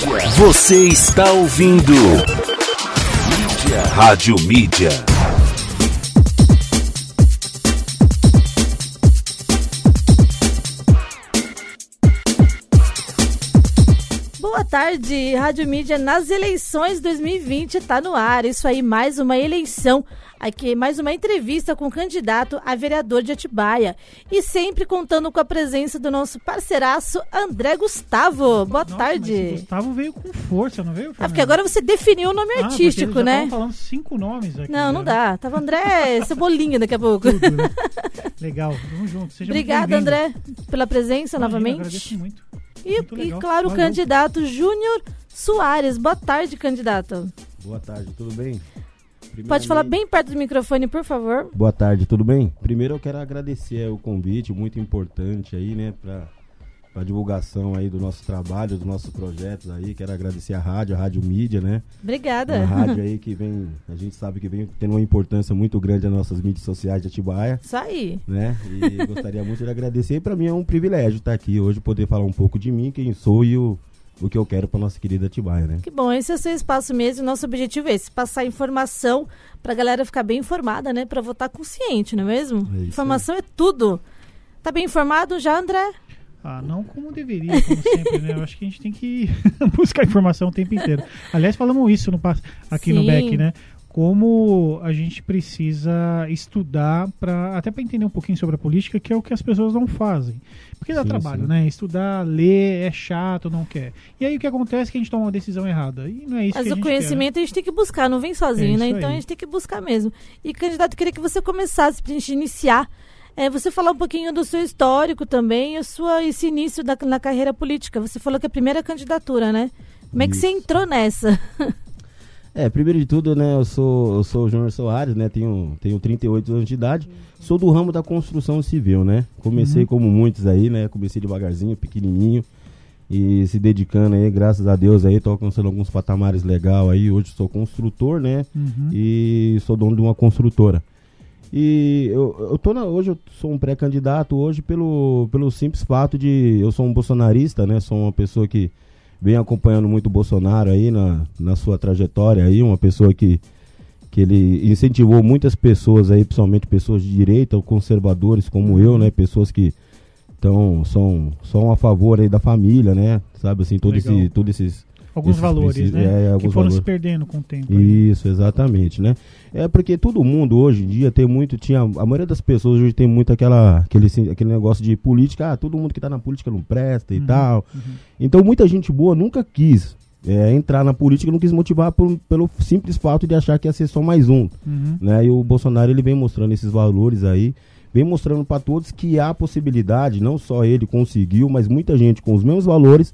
Você está ouvindo. Mídia. Rádio Mídia. Boa tarde, Rádio Mídia nas eleições 2020 está no ar. Isso aí, mais uma eleição. Aqui, mais uma entrevista com o candidato a vereador de Atibaia. E sempre contando com a presença do nosso parceiraço André Gustavo. Boa Nossa, tarde. Gustavo veio com força, não veio? Ah, porque agora você definiu o nome Ah, artístico, né? estavam falando cinco nomes aqui. Não, né? não dá. Tava André Cebolinha daqui a pouco. Tudo, né? Legal, vamos junto. Seja Obrigada. André, pela presença Imagina, novamente. Agradeço muito. E, e, claro, o candidato Júnior Soares. Boa tarde, candidato. Boa tarde, tudo bem? Pode falar bem perto do microfone, por favor. Boa tarde, tudo bem? Primeiro eu quero agradecer o convite, muito importante aí, né, pra, pra divulgação aí do nosso trabalho, dos nossos projetos aí. Quero agradecer a rádio, a Rádio Mídia, né? Obrigada. Uma rádio aí que vem, a gente sabe que vem tendo uma importância muito grande nas nossas mídias sociais de Atibaia, Isso aí. né? E gostaria muito de agradecer. E pra mim é um privilégio estar aqui hoje, poder falar um pouco de mim, quem sou e o, o que eu quero pra nossa querida Atibaia, né? Que bom, esse é o seu espaço mesmo. Nosso objetivo é esse: passar informação pra galera ficar bem informada, né? Pra votar consciente, não é mesmo? É informação é tudo. Tá bem informado já, André? Ah, não como deveria, como sempre, né? Eu acho que a gente tem que buscar informação o tempo inteiro. Aliás, falamos isso no, aqui no Sim. BEC, né? Como a gente precisa estudar para até para entender um pouquinho sobre a política, que é o que as pessoas não fazem. Porque dá Sim, trabalho, sim. né? Estudar, ler é chato, não quer. E aí o que acontece é que a gente toma uma decisão errada. E não é isso Mas que a o gente conhecimento a gente tem que buscar, não vem sozinho, É né? Então aí. a gente tem que buscar mesmo. E, candidato, eu queria que você começasse pra gente iniciar. É, você falar um pouquinho do seu histórico também, a sua, esse início da, na carreira política. Você falou que é a primeira candidatura, né? Como é que você entrou nessa? É, primeiro de tudo, né, eu sou, eu sou o Júnior Soares, né, tenho, tenho 38 anos de idade, sou do ramo da construção civil, né, comecei Uhum. como muitos aí, né, comecei devagarzinho, pequenininho, e se dedicando aí, graças a Deus aí, tô alcançando alguns patamares legal aí, hoje sou construtor, né, Uhum. e sou dono de uma construtora. E eu, eu tô na, hoje eu sou um pré-candidato hoje pelo, pelo simples fato de eu sou um bolsonarista, né? Sou uma pessoa que vem acompanhando muito o Bolsonaro aí na, na sua trajetória aí, uma pessoa que que ele incentivou muitas pessoas aí, principalmente pessoas de direita ou conservadores como eu, né? Pessoas que então são são a favor aí da família, né? Sabe assim, todo Legal. esse todos esses Alguns esses valores, princípios- né? é, que alguns foram se valores. perdendo com o tempo. aí. Isso, exatamente, né? É porque todo mundo hoje em dia tem muito, tinha, a maioria das pessoas hoje tem muito aquela, aquele, assim, aquele negócio de política, ah, todo mundo que tá na política não presta e Uhum, tal. uhum. Então muita gente boa nunca quis é, entrar na política, não quis motivar por- pelo simples fato de achar que ia ser só mais um, Uhum. né? E o Bolsonaro ele vem mostrando esses valores aí, vem mostrando para todos que há possibilidade, não só ele conseguiu, mas muita gente com os mesmos valores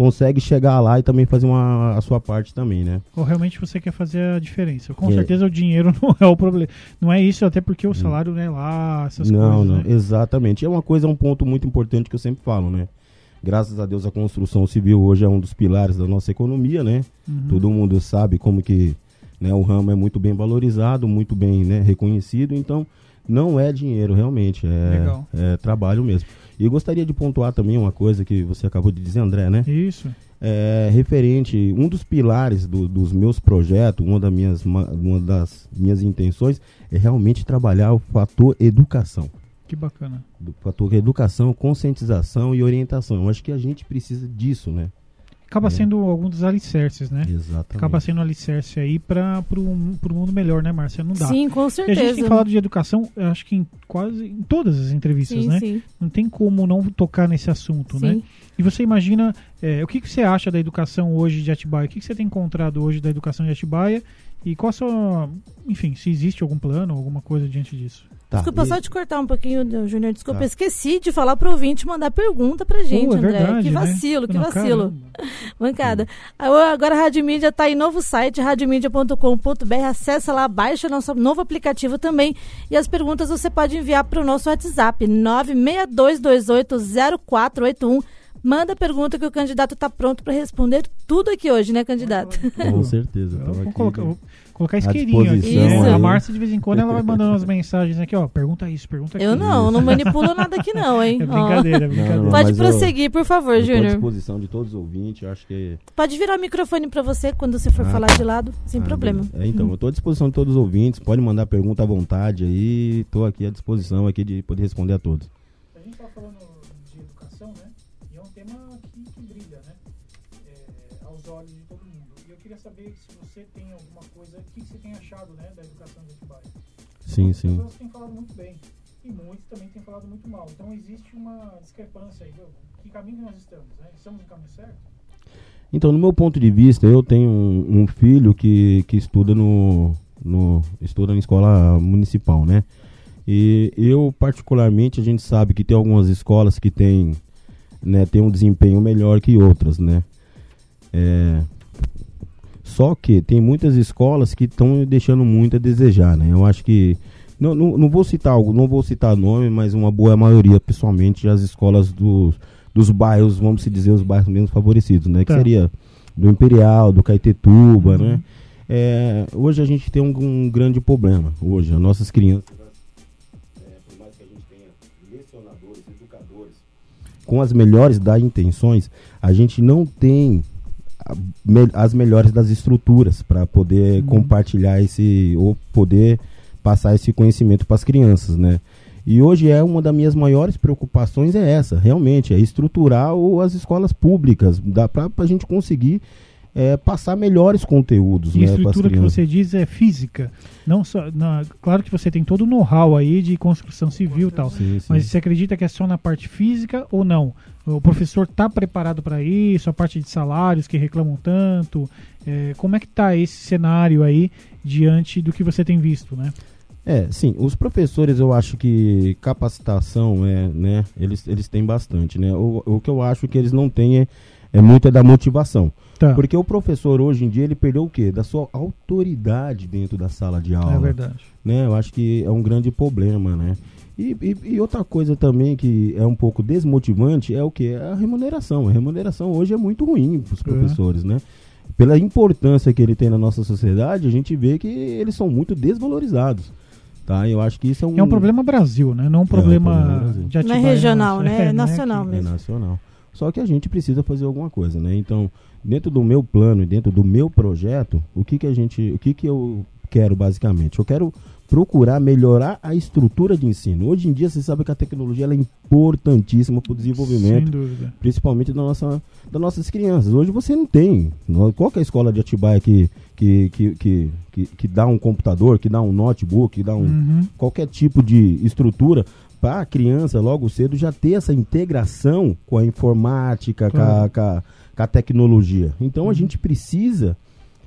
consegue chegar lá e também fazer uma, a sua parte também, né? Ou realmente você quer fazer a diferença. Com É. certeza o dinheiro não é o problema. Não é isso, até porque o salário não é lá, essas não, coisas. não, né? exatamente. É uma coisa, um ponto muito importante que eu sempre falo, né? Graças a Deus a construção civil hoje é um dos pilares da nossa economia, né? Uhum. Todo mundo sabe como que né, o ramo é muito bem valorizado, muito bem né, reconhecido, então não é dinheiro realmente, é, é trabalho mesmo. E eu gostaria de pontuar também uma coisa que você acabou de dizer, André, né? Isso. é, referente, um dos pilares do- dos meus projetos, uma das, minhas, ma- uma das minhas intenções é realmente trabalhar o fator educação. Que bacana. Do fator educação, conscientização e orientação. Eu acho que a gente precisa disso, né? Acaba É. sendo algum dos alicerces, né? Exatamente. Acaba sendo um alicerce aí para o mundo melhor, né, Márcia? Não dá. Sim, com E a certeza. gente tem falado de educação, eu acho que em quase em todas as entrevistas, sim, né? sim, Não tem como não tocar nesse assunto, né? sim. E você imagina, é, o que, que você acha da educação hoje de Atibaia? O que, que você tem encontrado hoje da educação de Atibaia? E qual a sua. Enfim, se existe algum plano, alguma coisa diante disso? Tá, Desculpa e- só te cortar um pouquinho, Júnior. Desculpa, Tá. eu esqueci de falar pro ouvinte mandar pergunta pra gente, Pô, é André. verdade, que né? vacilo, que Não, vacilo. Bancada. Agora a Rádio Mídia tá em novo site, radiomedia.com.br. Acessa lá, baixa nosso novo aplicativo também. E as perguntas você pode enviar para o nosso WhatsApp, 962280481. Manda pergunta que o candidato está pronto para responder tudo aqui hoje, né, candidato? Com certeza. Eu tava vou aqui, colocar, né? Colocar isqueirinho aqui. né? A. Márcia, de vez em quando, ela vai mandando umas mensagens aqui, ó. Pergunta isso, pergunta aquilo. Eu não, não manipulo nada aqui não, hein? É brincadeira, é Não, brincadeira. não, Pode mas eu- prosseguir, por favor, Eu tô à Júnior. disposição de todos os ouvintes, acho que... Pode virar o microfone para você quando você for Ah, falar tá. de lado, sem Ah, problema. É, então, eu estou à disposição de todos os ouvintes, pode mandar pergunta à vontade aí, estou aqui à disposição aqui de poder responder a todos. A gente está falando que, você tem achado, né, da educação de Atibaia? Sim, sim. pessoas têm falado muito bem. E muitos também têm falado muito mal. Então existe uma discrepância aí. viu? Que caminho que nós estamos, né? Estamos no caminho certo? Então, no meu ponto de vista, eu tenho um, um filho que, que estuda no, no estuda na escola municipal, né? E eu particularmente a gente sabe que tem algumas escolas que têm né, tem um desempenho melhor que outras, né? É, só que tem muitas escolas que estão deixando muito a desejar, né? Eu acho que não, não, não vou citar algo, não vou citar nome, mas uma boa maioria, pessoalmente, as escolas dos, dos bairros, vamos se dizer, os bairros menos favorecidos, né? Que Tá. seria do Imperial, do Caetetuba, Uhum. né? É, hoje a gente tem um, um grande problema. Hoje, as nossas crianças, é, por mais que a gente tenha lecionadores, educadores, com as melhores das intenções, a gente não tem as melhores das estruturas para poder Uhum. compartilhar esse ou poder passar esse conhecimento para as crianças, né? E hoje é uma das minhas maiores preocupações é essa, realmente, é estruturar o- as escolas públicas, dá para a gente conseguir é, passar melhores conteúdos, E né, a estrutura que você diz é física. Não só, na- claro que você tem todo o know-how aí de construção civil e tal. Sim, sim. Mas você acredita que é só na parte física ou não? O professor está preparado para isso? A parte de salários que reclamam tanto? É, como é que está esse cenário aí diante do que você tem visto, né? É, sim, os professores eu acho que capacitação é, né, eles, eles têm bastante, né? O, o que eu acho que eles não têm é, é muito é da motivação. Tá. Porque o professor hoje em dia ele perdeu o quê? Da sua autoridade dentro da sala de aula. É verdade. né? Eu acho que é um grande problema, né? E, e, e outra coisa também que é um pouco desmotivante é o que? A remuneração. A remuneração hoje é muito ruim para os professores, né? Pela importância que ele tem na nossa sociedade, a gente vê que eles são muito desvalorizados, tá? Eu acho que isso é um, É um problema Brasil, né? Não um problema, problema Brasil. de Não é regional, né? É não nacional aqui. é mesmo. nacional. Só que a gente precisa fazer alguma coisa, né? Então, dentro do meu plano e dentro do meu projeto, o que que a gente, o que que eu quero basicamente? Eu quero procurar melhorar a estrutura de ensino. Hoje em dia, você sabe que a tecnologia ela é importantíssima para o desenvolvimento, principalmente da nossa, das nossas crianças. Hoje você não tem. Qual é a escola de Atibaia que, que, que, que, que, que dá um computador, que dá um notebook, que dá um, Uhum. qualquer tipo de estrutura para a criança logo cedo já ter essa integração com a informática, com, a, Claro. com, a, com a tecnologia. Então Uhum. a gente precisa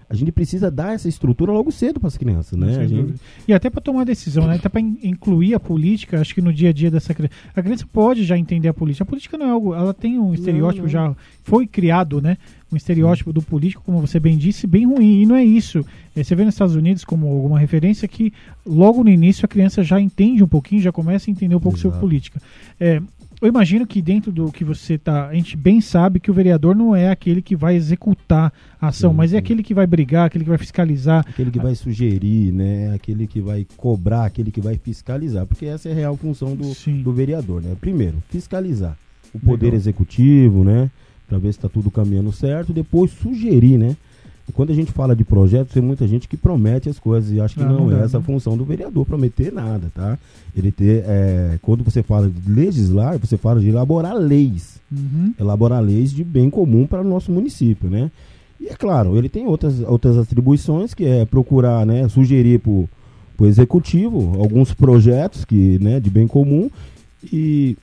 a gente precisa dar essa estrutura logo cedo para as crianças, né? Gente-. E até para tomar decisão, né? Até para incluir a política, acho que no dia a dia dessa criança. A criança pode já entender a política. A política não é algo. Ela tem um estereótipo não. já. Foi criado, né? Um estereótipo do político, como você bem disse, bem ruim. E não é isso. Eh, Você vê nos Estados Unidos como alguma referência que logo no início a criança já entende um pouquinho, já começa a entender um pouco sobre Exato. política. É, eu imagino que dentro do que você tá, a gente bem sabe que o vereador não é aquele que vai executar a ação, Sim, mas é sim. aquele que vai brigar, aquele que vai fiscalizar, aquele que vai sugerir, né? Aquele que vai cobrar, aquele que vai fiscalizar, porque essa é a real função do, do vereador, né? Primeiro, fiscalizar o poder Legal. executivo, né? Para ver se está tudo caminhando certo, depois sugerir, né? Quando a gente fala de projetos, tem muita gente que promete as coisas e acho que Ah, não, não é essa a função do vereador prometer nada, tá? Ele ter, é, quando você fala de legislar, você fala de elaborar leis Uhum. elaborar leis de bem comum para o nosso município, né? E é claro, ele tem outras, outras atribuições que é procurar, né, sugerir para o executivo alguns projetos que, né, de bem comum e,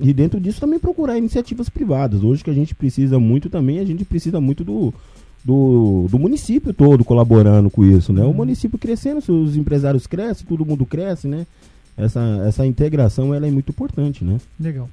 e dentro disso também procurar iniciativas privadas. Hoje que a gente precisa muito também, a gente precisa muito do, do, do município todo colaborando com isso, né? O Uhum. município crescendo, se os empresários crescem, todo mundo cresce, né? Essa, essa integração ela é muito importante, né? Legal.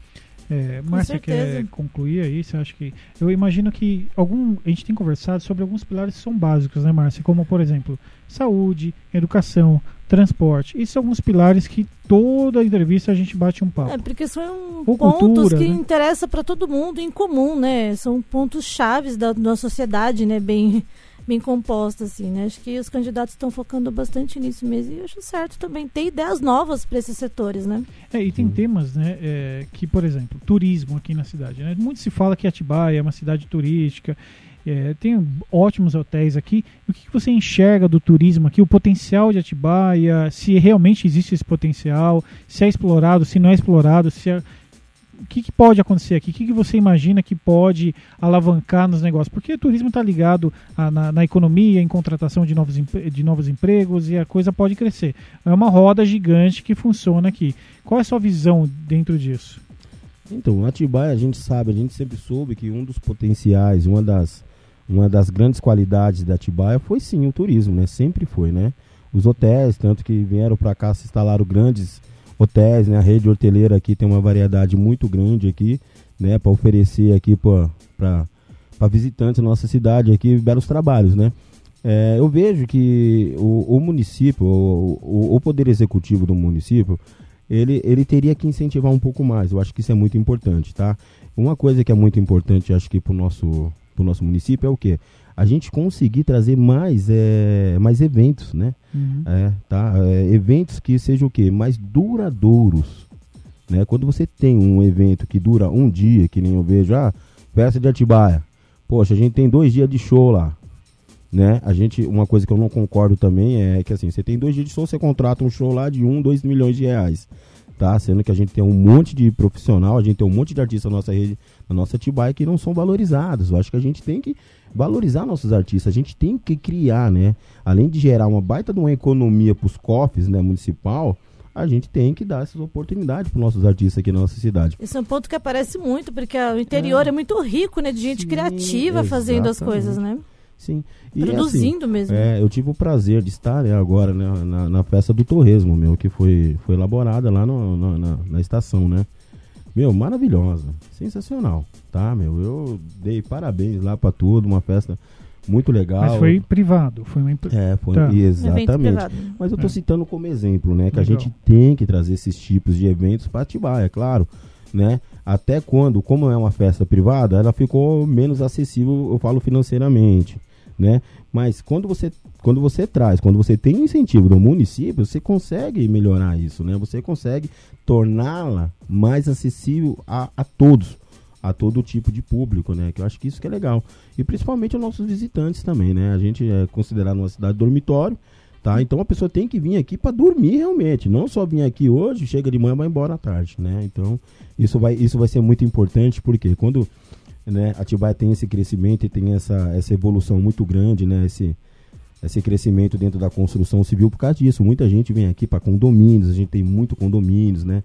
É, Márcia quer concluir aí? Você acha que. Eu imagino que algum. A gente tem conversado sobre alguns pilares que são básicos, né, Márcia? Como, por exemplo, saúde, educação, transporte. Esses são alguns pilares que toda entrevista a gente bate um papo. É, porque são Ou pontos cultura, que né? interessam para todo mundo em comum, né? São pontos chaves da nossa sociedade, né? Bem, bem composta, assim, né? Acho que os candidatos estão focando bastante nisso mesmo. E eu acho certo também ter ideias novas para esses setores, né? É, e tem temas, né, é, que, por exemplo, turismo aqui na cidade, né? Muito se fala que Atibaia é uma cidade turística, é, tem ótimos hotéis aqui. O que, você enxerga do turismo aqui, o potencial de Atibaia, se realmente existe esse potencial, se é explorado, se não é explorado, se é- o que, que pode acontecer aqui? O que, que você imagina que pode alavancar nos negócios? Porque o turismo está ligado a- na, na economia, em contratação de novos, de novos empregos e a coisa pode crescer. É uma roda gigante que funciona aqui. Qual é a sua visão dentro disso? Então, Atibaia, a gente sabe, a gente sempre soube que um dos potenciais, uma das, uma das grandes qualidades da Atibaia foi sim o turismo, né? Sempre foi, né? Os hotéis, tanto que vieram para cá, se instalaram grandes hotéis, né? A rede hoteleira aqui tem uma variedade muito grande aqui, né? Para oferecer aqui para visitantes da nossa cidade aqui belos trabalhos, né? É, eu vejo que o, o município, o, o, o poder executivo do município, ele, ele teria que incentivar um pouco mais. Eu acho que isso é muito importante, tá? Uma coisa que é muito importante, acho que para o nosso, pro nosso município é o quê? A gente conseguir trazer mais, é, mais eventos, né? É, tá? É, eventos que sejam o quê? Mais duradouros. Né? Quando você tem um evento que dura um dia, que nem eu vejo, ah, festa de Atibaia. Poxa, a gente tem dois dias de show lá. Né? A gente, uma coisa que eu não concordo também é que assim, você tem dois dias de show, você contrata um show lá de um, dois milhões de reais. Tá? Sendo que a gente tem um monte de profissional, a gente tem um monte de artistas na nossa rede, na nossa Atibaia que não são valorizados. Eu acho que a gente tem que valorizar nossos artistas, a gente tem que criar, né? Além de gerar uma baita de uma economia para os cofres, né, municipal, a gente tem que dar essas oportunidades para os nossos artistas aqui na nossa cidade. Esse é um ponto que aparece muito, porque o interior é, muito rico, né? De gente Sim, criativa fazendo as exatamente. coisas, né? Sim. E, Produzindo assim, mesmo. É, eu tive o prazer de estar né, agora né, na, na festa do Torresmo, meu, que foi, foi elaborada lá no- na, na, na estação, né? Meu, maravilhosa, sensacional, tá, meu? Eu dei parabéns lá pra tudo, uma festa muito legal. Mas foi privado, foi uma empre- É, foi Tá. Um exatamente. privado. Mas eu tô É. citando como exemplo, né? Que a Legal. gente tem que trazer esses tipos de eventos para Atibaia, é claro, né? Até quando, como é uma festa privada, ela ficou menos acessível, eu falo financeiramente, né? Mas quando você quando você traz, quando você tem um incentivo do município, você consegue melhorar isso, né? Você consegue torná-la mais acessível a, a todos, a todo tipo de público, né? Que eu acho que isso que é legal. E principalmente aos nossos visitantes também, né? A gente é considerado uma cidade dormitório, tá? Então a pessoa tem que vir aqui para dormir realmente, não só vir aqui hoje, chega de manhã, vai embora à tarde, né? Então isso vai isso vai ser muito importante porque quando né, Atibaia tem esse crescimento e tem essa essa evolução muito grande, né? Esse esse crescimento dentro da construção civil por causa disso. Muita gente vem aqui para condomínios, a gente tem muito condomínios, né?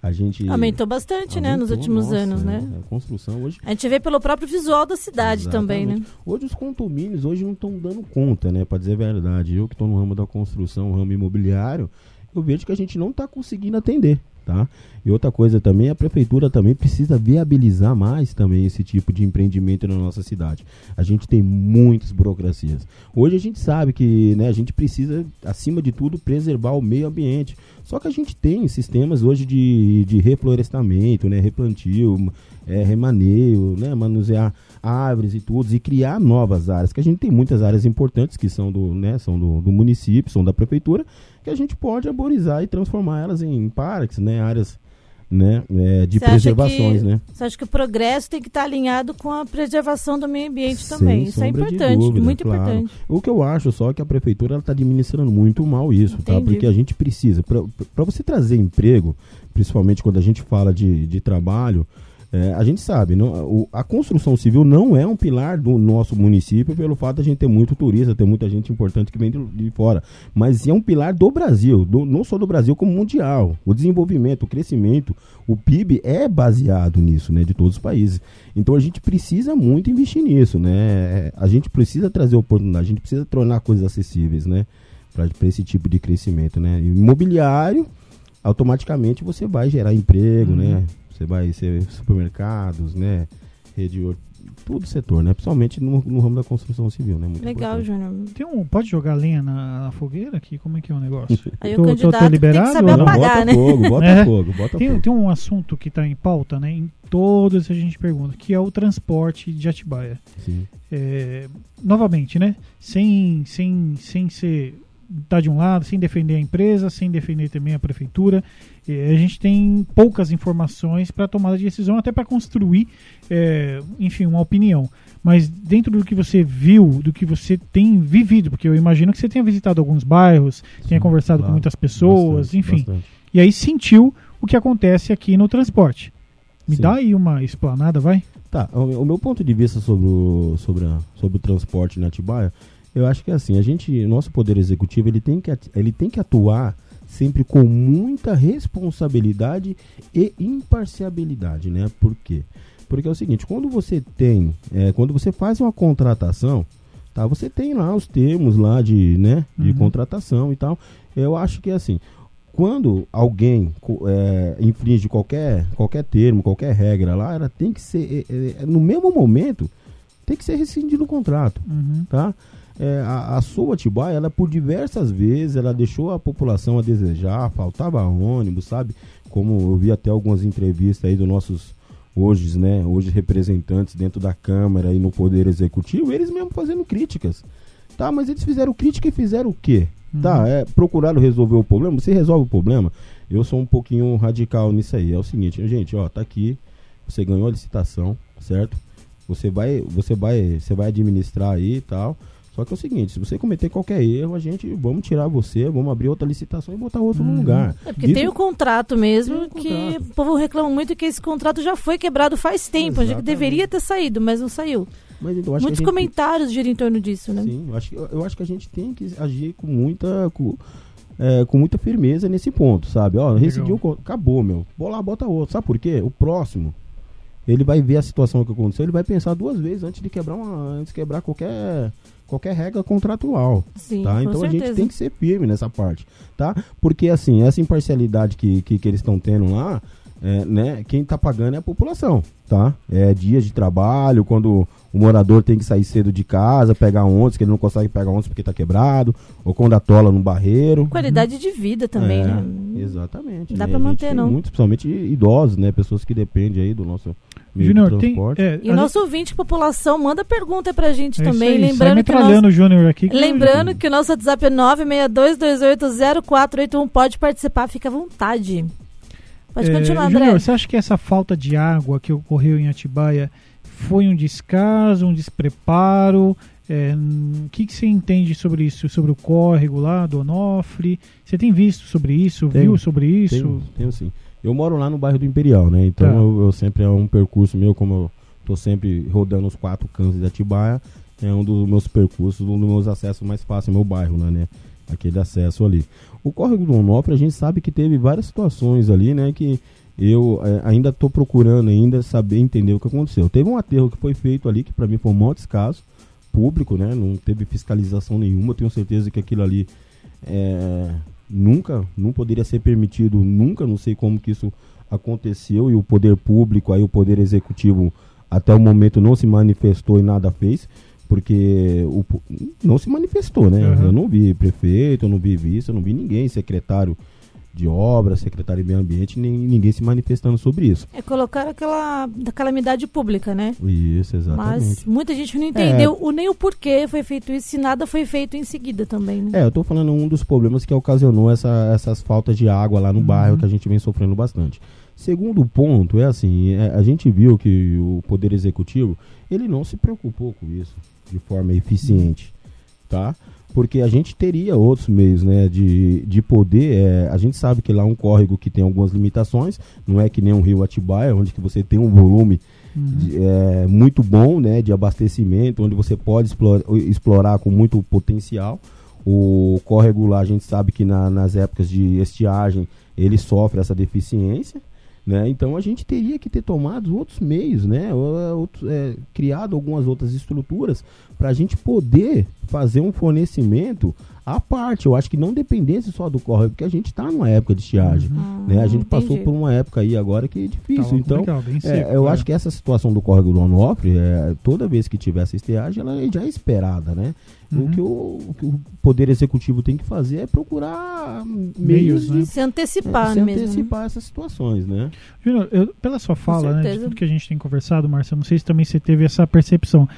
A gente Aumentou bastante, né? Nos Aumentou, últimos nossa, anos, né? A construção hoje A gente vê pelo próprio visual da cidade também, né? Exatamente. Hoje os condomínios hoje não estão dando conta, né? Para dizer a verdade. Eu que estou no ramo da construção, ramo imobiliário, eu vejo que a gente não está conseguindo atender, tá? E outra coisa também, a prefeitura também precisa viabilizar mais também esse tipo de empreendimento na nossa cidade. A gente tem muitas burocracias. Hoje a gente sabe que, né, a gente precisa, acima de tudo, preservar o meio ambiente. Só que a gente tem sistemas hoje de, de reflorestamento, né, replantio, é, remaneio, né, manusear árvores e tudo, e criar novas áreas, que a gente tem muitas áreas importantes que são do, né, são do, do município, são da prefeitura, que a gente pode arborizar e transformar elas em parques, né, áreas né, é, de Você preservações, que- né. Você acha que o progresso tem que estar alinhado com a preservação do meio ambiente Sem também? Isso é importante, dúvida, muito claro. importante. O que eu acho só é que a prefeitura está administrando muito mal isso, tá? Porque a gente precisa, para você trazer emprego, principalmente quando a gente fala de, de trabalho, é, a gente sabe, não, o- a construção civil não é um pilar do nosso município pelo fato de a gente ter muito turista, ter muita gente importante que vem de, de fora, mas é um pilar do Brasil, do- não só do Brasil como mundial. O desenvolvimento, o crescimento, o PIB é baseado nisso, né, de todos os países. Então a gente precisa muito investir nisso, né? A gente precisa trazer oportunidade, a gente precisa tornar coisas acessíveis, né, para esse tipo de crescimento, né? Imobiliário automaticamente você vai gerar emprego, Uhum. né? Você vai ser supermercados, né? Rede todo setor, né? Principalmente no, no ramo da construção civil, né? Muito Legal, importante. Júnior. Tem um, pode jogar lenha na, na fogueira aqui? Como é que é o negócio? Aí Tô- o tô- tô candidato tem que liberado saber apagar, bota né? fogo, bota É. fogo, bota Tem, fogo. tem um assunto que está em pauta, né? Em todas a gente pergunta, que é o transporte de Atibaia. Sim. É, novamente, né? Sem, sem, sem ser tá de um lado, sem defender a empresa, sem defender também a prefeitura. É, a gente tem poucas informações para tomada de decisão, até para construir, é, enfim, uma opinião. Mas dentro do que você viu, do que você tem vivido, porque eu imagino que você tenha visitado alguns bairros, tenha Sim, conversado com claro. muitas pessoas, Bastante, enfim. bastante. E aí sentiu o que acontece aqui no transporte. Me Sim. dá aí uma explanada, vai? Tá, o, o meu ponto de vista sobre o, sobre, a- sobre o transporte na Atibaia, eu acho que é assim, a gente, nosso poder executivo, ele tem que, ele tem que atuar sempre com muita responsabilidade e imparcialidade, né? Por quê? Porque é o seguinte, quando você tem, é, quando você faz uma contratação, tá? Você tem lá os termos lá de, né, de Uhum. contratação e tal. Eu acho que assim, quando alguém é, infringe qualquer, qualquer termo, qualquer regra lá, ela tem que ser, é, é, no mesmo momento, tem que ser rescindido o contrato, Uhum. tá? É, a, a sua Atibaia, ela por diversas vezes, ela deixou a população a desejar, faltava ônibus, sabe? Como eu vi até algumas entrevistas aí dos nossos hoje, né, hoje representantes dentro da Câmara e no Poder Executivo, eles mesmo fazendo críticas. Tá, mas eles fizeram crítica e fizeram o quê? Uhum. Tá, é, procuraram resolver o problema. Você resolve o problema. Eu sou um pouquinho radical nisso aí. É o seguinte, gente, ó, tá aqui. Você ganhou a licitação, certo? Você vai, você vai, você vai administrar aí e tal. Só que é o seguinte, se você cometer qualquer erro, a gente vamos tirar você, vamos abrir outra licitação e botar outro Uhum. no lugar. É porque Isso- tem o contrato mesmo, o que contrato. o povo reclama muito que esse contrato já foi quebrado faz tempo. Que Exatamente. deveria ter saído, mas não saiu. Mas então, Muitos gente- comentários giram em torno disso, né? Sim, eu acho, que- eu, eu acho que a gente tem que agir com muita, com, é, com muita firmeza nesse ponto, sabe? Ó, rescindiu, acabou, meu. Vou lá, bota outro. Sabe por quê? O próximo, ele vai ver a situação que aconteceu, ele vai pensar duas vezes antes de quebrar uma, antes de quebrar qualquer qualquer regra contratual, Sim, tá? Então a certeza. gente tem que ser firme nessa parte, tá? Porque assim, essa imparcialidade que, que, que eles estão tendo lá, é, né? Quem tá pagando é a população, tá? É dias de trabalho, quando o morador tem que sair cedo de casa, pegar ônibus, que ele não consegue pegar ônibus porque tá quebrado, ou quando atola no barreiro. Qualidade de vida também, É, né? Exatamente. Dá né? pra A gente manter, não. Muitos, principalmente idosos, né? Pessoas que dependem aí do nosso meio Júnior, de tem. transporte. É, E a- nosso ouvinte, população, manda pergunta pra gente é também. aí, lembrando que o nosso, o Júnior aqui. que- lembrando que o nosso WhatsApp é 962280481. Pode participar, fica à vontade. Pode É, continuar, André. Júnior, você acha que essa falta de água que ocorreu em Atibaia foi um descaso, um despreparo? É, O que, que você entende sobre isso? Sobre o córrego lá do Onofre? Você tem visto sobre isso? Tenho, viu sobre isso? Tenho, tenho sim. Eu moro lá no bairro do Imperial, né? Então Tá. eu, eu sempre é um percurso meu, como eu tô sempre rodando os quatro cantos de Atibaia, é um dos meus percursos, um dos meus acessos mais fáceis meu bairro, né, né? Aquele acesso ali. O córrego do Onofre, a gente sabe que teve várias situações ali, né? Que eu eh, ainda tô procurando ainda saber entender o que aconteceu. Teve um aterro que foi feito ali, que para mim foi um maior descaso, público, né? Não teve fiscalização nenhuma. Tenho certeza que aquilo ali é, nunca, não poderia ser permitido, nunca, não sei como que isso aconteceu e o poder público, aí o poder executivo até o momento não se manifestou e nada fez, porque o, não se manifestou, né? Uhum. Eu não vi prefeito, eu não vi vice, eu não vi ninguém, secretário de obras, secretário de meio ambiente, nem ninguém se manifestando sobre isso. É colocar aquela da calamidade pública, né? Isso, exatamente. Mas muita gente não entendeu o, nem o porquê foi feito isso, se nada foi feito em seguida também, né? É, eu tô falando um dos problemas que ocasionou essa- essas faltas de água lá no Uhum. bairro que a gente vem sofrendo bastante. Segundo ponto é assim, é, a gente viu que o poder executivo ele não se preocupou com isso de forma eficiente, tá? Porque a gente teria outros meios, né, de, de poder. é, a gente sabe que lá é um córrego que tem algumas limitações, não é que nem um rio Atibaia, onde que você tem um volume Uhum. de- é, muito bom né, de abastecimento, onde você pode explora- explorar, com muito potencial. O córrego lá, a gente sabe que na- nas épocas de estiagem ele sofre essa deficiência. Né? Então a gente teria que ter tomado outros meios, né? É, outros- é, criado algumas outras estruturas para a gente poder fazer um fornecimento à parte. Eu acho que não dependesse só do córrego, porque a gente está numa época de estiagem. Hum, Né? A gente passou entendi. por uma época aí agora que é difícil. Tava então, é, seco, eu é. acho que essa situação do córrego do Onofre, é, toda vez que tiver essa estiagem, ela já é esperada, né? Uhum. O, que o, o que o Poder Executivo tem que fazer é procurar Meios, meios, né? de Se antecipar se mesmo. né? antecipar essas situações, né? Júnior, eu- pela sua fala, né, de tudo que a gente tem conversado, Marcelo, não sei se também você teve essa percepção.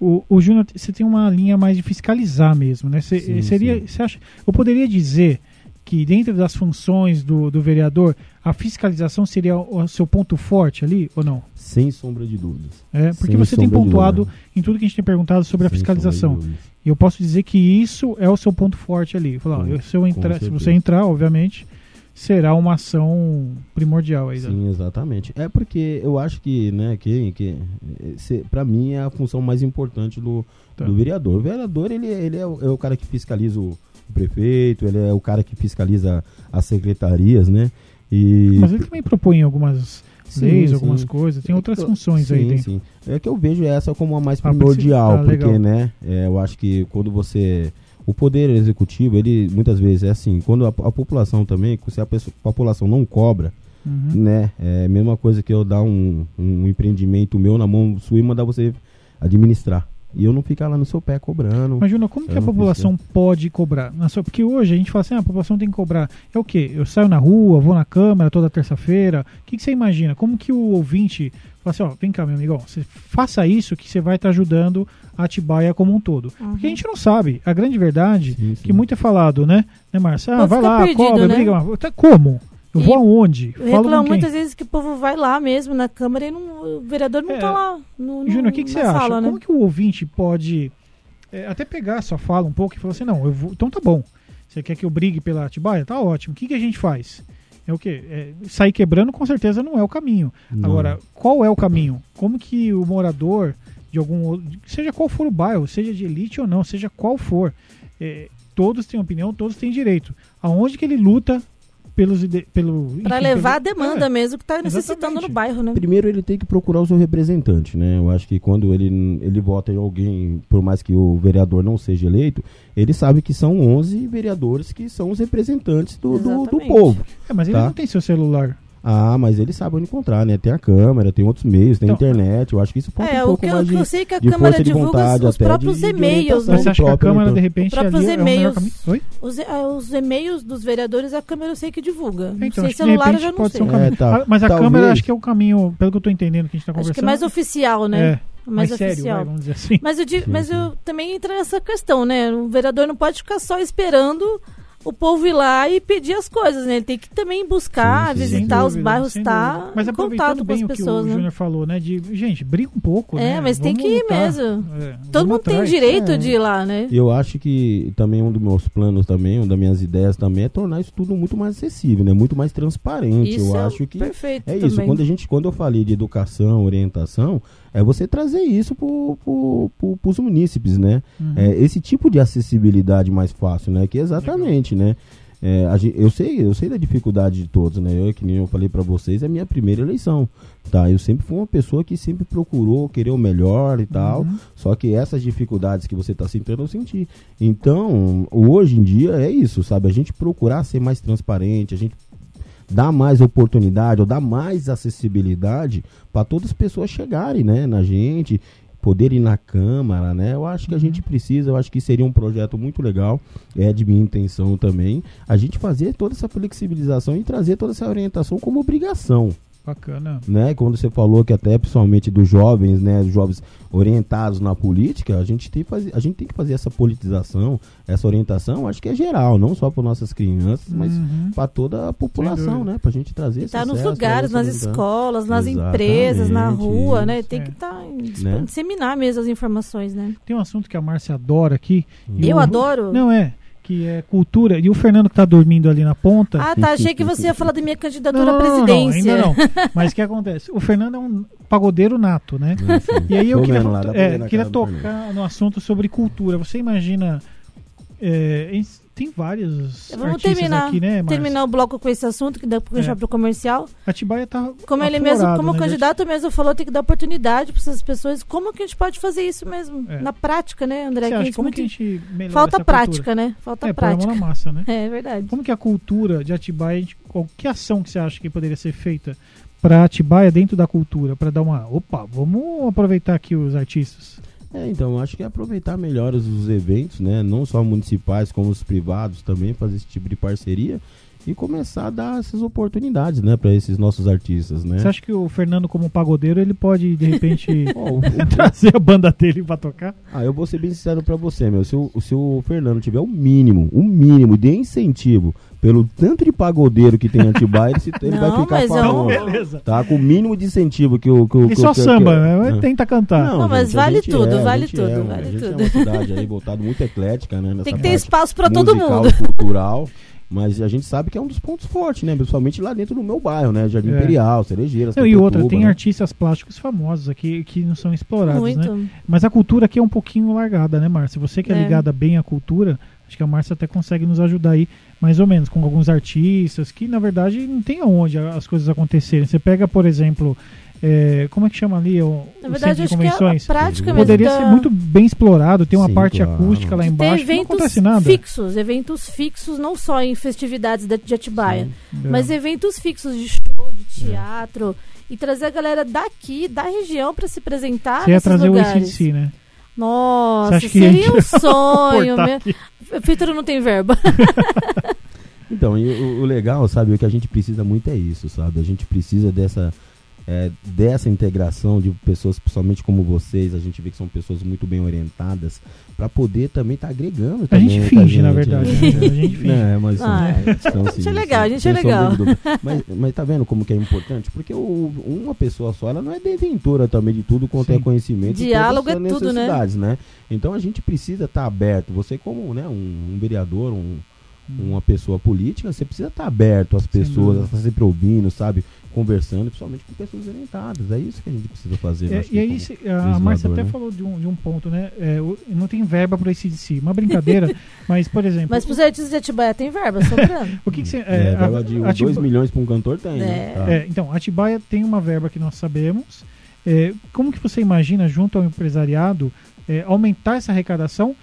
O, o Júnior, você tem uma linha mais de fiscalizar mesmo, né? Cê- Sim, seria, sim. você acha, eu poderia dizer que dentro das funções do, do vereador, a fiscalização seria o, seu ponto forte ali, ou não? Sem sombra de dúvidas. É, porque Sem você tem pontuado em tudo que a gente tem perguntado sobre a Sem fiscalização. de dúvidas. E eu posso dizer que isso é o seu ponto forte ali. Falar, Com- se, eu entrar, se você entrar, obviamente, será uma ação primordial aí. né? Sim, exatamente. É porque eu acho que, né, que, que eh, pra mim é a função mais importante do, Tá. do vereador. O vereador, ele, ele é, o, é o cara que fiscaliza o, o prefeito, ele é o cara que fiscaliza as secretarias, né? E Mas ele também propõe algumas Sim, leis, sim. algumas coisas. Tem outras funções aí sim, dentro. Sim. É que eu vejo essa como a mais Ah, primordial, ah, legal. porque, né, é, eu acho que quando você... O poder executivo, ele muitas vezes é assim, quando a, a população também, se a, pessoa- a população não cobra, Uhum. né, é a mesma coisa que eu dar um, um empreendimento meu na mão sua e mandar você administrar. E eu não ficar lá no seu pé cobrando. Mas, Júnior, como que a população pode cobrar? Na sua- Porque hoje a gente fala assim, ah, a população tem que cobrar. É o quê? Eu saio na rua, vou na Câmara toda terça-feira. O que, que você imagina? Como que o ouvinte fala assim, ó, vem cá, meu amigão, você faça isso que você vai estar ajudando a Atibaia como um todo. Porque a gente não sabe. A grande verdade, Sim, sim. que muito é falado, né? Né, Márcia? Ah, vai lá, perdido, cobra, né? briga. Tá, Como? Eu vou aonde? Quem? muitas vezes que o povo vai lá mesmo na Câmara e não- o vereador não É. tá lá. No, no, Júnior, o que, que você acha? sala, né? Como que o ouvinte pode é, até pegar a sua fala um pouco e falar assim, não, eu vou, então tá bom. Você quer que eu brigue pela Atibaia? Tá ótimo. O que, que a gente faz? É o quê? É, sair quebrando com certeza não é o caminho. Não. Agora, qual é o caminho? Como que o morador de algum outro- seja qual for o bairro, seja de elite ou não, seja qual for, é, todos têm opinião, todos têm direito. Aonde que ele luta pelos pelo enfim, levar a pelo- demanda É. mesmo que tá necessitando Exatamente. no bairro, né? Primeiro ele tem que procurar o seu representante, né? Eu acho que quando ele, ele vota em alguém, por mais que o vereador não seja eleito, ele sabe que são 11 vereadores que são os representantes do, do, do povo. É, mas ele Tá. não tem seu celular. Ah, mas ele sabe onde encontrar, né? Tem a câmera, tem outros meios, tem a Então, internet. Eu acho que isso falta É, um o pouco que eu, mais que de, eu sei que a Câmara divulga vontade, os até próprios e-mails, né? Mas você acha que a Câmara, de repente, Próprios ali é o melhor caminho? Oi? Os, ah, os e-mails dos vereadores, a Câmara eu sei que divulga. Não Então, sei, acho que de celular eu já não pode sei. ser um. É, tá. Ah, Mas a Talvez- Câmara acho que é o caminho, pelo que eu tô entendendo que a gente tá Acho conversando. que é mais oficial, né? É, mais, mais sério, oficial. vai, vamos dizer assim. Mas, eu, digo- Sim, mas sim. eu também entra nessa questão, né? O vereador não pode ficar só esperando o povo ir lá e pedir as coisas, né? Ele tem que também buscar, Sim, sim. visitar Sem os dúvida, bairros, estar dúvida. Mas em contato com bem as o que pessoas, o né? Júnior falou, né? De, gente, briga um pouco, É, né? mas tem Vamos que ir lutar. mesmo. É, Todo vamos mundo tem atrás. direito É. de ir lá, né? Eu acho que também um dos meus planos também, uma das minhas ideias também é tornar isso tudo muito mais acessível, né? Muito mais transparente. Isso eu é acho que perfeito é isso. também. Quando a gente, quando eu falei de educação, orientação, é você trazer isso para os munícipes, né? Uhum. É, esse tipo de acessibilidade mais fácil, né? Que é exatamente, né? É, eu sei, eu sei da dificuldade de todos, né? Eu, que nem eu falei para vocês, é a minha primeira eleição, tá? Eu sempre fui uma pessoa que sempre procurou querer o melhor e tal. Uhum. Só que essas dificuldades que você está sentindo, eu senti. Então, hoje em dia é isso, sabe? A gente procurar ser mais transparente, a gente dar mais oportunidade ou dar mais acessibilidade para todas as pessoas chegarem, né, na gente, poder ir na Câmara, né? Eu acho que a gente precisa, eu acho que seria um projeto muito legal, é de minha intenção também, a gente fazer toda essa flexibilização e trazer toda essa orientação como obrigação Bacana. né? Quando você falou que até principalmente dos jovens, né, dos jovens orientados na política, a gente tem que fazer, a gente tem que fazer essa politização, essa orientação, acho que é geral, não só para nossas crianças, mas Uhum. para toda a população, né? Pra gente trazer esse Tá nos lugares, nas escolas, nas Exatamente, empresas, na rua, né? Tem É. que estar Né? disseminar mesmo as informações, né? Tem um assunto que a Márcia adora aqui. e Eu o- adoro. Não, é. Que é cultura. E o Fernando que tá dormindo ali na ponta. Ah, tá. Achei que você ia falar da minha candidatura não, à não, não, presidência. ainda não. Mas o que acontece? O Fernando é um pagodeiro nato, né? Ah, sim. E aí eu Tô queria, lá, é, queria tocar no assunto sobre cultura. Você imagina é, tem vários Vamos terminar, aqui, né, terminar o bloco com esse assunto, que depois a gente É. vai pro comercial. Atibaia tá Como ele mesmo, como né, o candidato mesmo falou, tem que dar oportunidade para essas pessoas. Como que a gente pode fazer isso mesmo? É. Na prática, né, André? Que gente como muito- que a gente melhora Falta prática, cultura? né? Falta É, prática. na massa, né? É verdade. Como que a cultura de Atibaia, gente, qual que ação que você acha que poderia ser feita para Atibaia dentro da cultura, para dar uma, opa, vamos aproveitar aqui os artistas. É, então, eu acho que é aproveitar melhor os, os eventos, né? Não só municipais, como os privados também, fazer esse tipo de parceria e começar a dar essas oportunidades, né, para esses nossos artistas, né? Você acha que o Fernando como pagodeiro, ele pode de repente trazer a banda dele para tocar? ah, eu vou ser bem sincero pra você, meu. Se o, se o Fernando tiver o mínimo, o mínimo de incentivo pelo tanto de pagodeiro que tem em Atibaia, ele, se- ele vai Não, ficar mas é falando. um- beleza. Tá? Com o mínimo de incentivo que o. Que, o- E que, só que, samba, que- né? é. tenta cantar. Não, mas gente, a vale tudo, é, vale gente tudo, é, vale a gente tudo. é uma cidade aí voltada muito eclética, né? nessa Tem que ter espaço para todo musical, mundo. cultural. Mas a gente sabe que é um dos pontos fortes, né? Principalmente lá dentro do meu bairro, né? Jardim É. Imperial, Cerejeiras, Não, e outra, tem né? artistas plásticos famosos aqui que não são explorados, né? Muito. Mas a cultura aqui é um pouquinho largada, né, Márcia? Você que é, É. ligada bem à cultura, acho que a Márcia até consegue nos ajudar aí, mais ou menos, com alguns artistas que, na verdade, não tem aonde a- as coisas acontecerem. Você pega, por exemplo, é, como é que chama ali o, Na o verdade, centro de acho que é a convenções? prática mesmo. Poderia da- ser muito bem explorado, tem uma Sim, parte claro. acústica lá embaixo, não eventos acontece nada. fixos, eventos fixos, não só em festividades de, de Atibaia, É. mas eventos fixos de show, de teatro, e trazer a galera daqui, da região, para se apresentar Você ia nesses trazer o lugares. ACDC, né? Nossa, seria um sonho. Meu- aqui. A Prefeitura não tem verba. Então, e o, o legal, sabe, o que a gente precisa muito é isso, sabe? A gente precisa dessa, é, dessa integração de pessoas, principalmente como vocês, a gente vê que são pessoas muito bem orientadas, para poder também estar agregando A também gente a finge, na gente, verdade. né? né? A gente finge. É, mas Ah, são, a gente é legal, a gente é legal. Mas, mas tá vendo como que é importante? Porque o- uma pessoa só, ela não é detentora também de tudo quanto Sim. é conhecimento Diálogo todas as é tudo, né? né? Então a gente precisa estar aberto. Você como né, um, um vereador, um, uma pessoa política, você precisa estar aberto às pessoas, dúvida. estar sempre ouvindo, sabe? Conversando, principalmente com pessoas orientadas. É isso que a gente precisa fazer. É, e aí, se- a Márcia até né? falou de um, de um ponto, né? É, o- não tem verba para esse de si. Uma brincadeira, mas, por exemplo, Mas pros artistas de Atibaia tem verba, sobrando. o que, que você. É, É, a- verba de a 2 Atiba- milhões para um cantor tem, né? É. Tá. É, então, Atibaia tem uma verba que nós sabemos. É, como que você imagina, junto ao empresariado, é, aumentar essa arrecadação?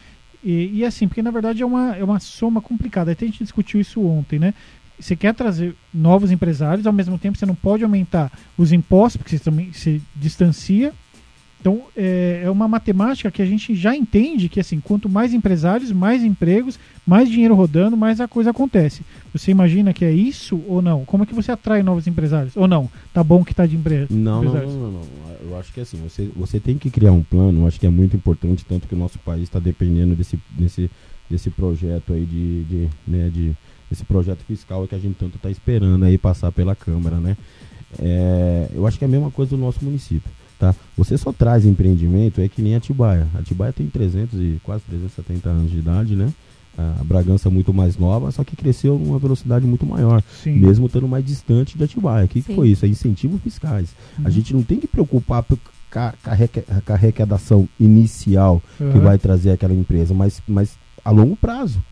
E, e assim, porque na verdade é uma, é uma soma complicada. Até a gente discutiu isso ontem, né? Você quer trazer novos empresários, ao mesmo tempo você não pode aumentar os impostos, porque você também se distancia. Então, é, é uma matemática que a gente já entende que, assim, quanto mais empresários, mais empregos, mais dinheiro rodando, mais a coisa acontece. Você imagina que é isso ou não? Como é que você atrai novos empresários? Ou não? Tá bom que tá de empre Não, não, não, não. Eu acho que assim, você, você tem que criar um plano, eu acho que é muito importante, tanto que o nosso país está dependendo desse, desse, desse projeto aí de, de, né, de esse projeto fiscal que a gente tanto está esperando aí passar pela Câmara, né? É, eu acho que é a mesma coisa do nosso município, tá? Você só traz empreendimento é que nem Atibaia. Atibaia tem 300 e quase 370 anos de idade, né? A Bragança é muito mais nova, só que cresceu numa velocidade muito maior Sim. mesmo estando mais distante de Atibaia. O que, que foi isso? É incentivos fiscais. A Uhum. gente não tem que preocupar com a a a arrecadação inicial que Aham. vai trazer aquela empresa, mas, mas a longo prazo.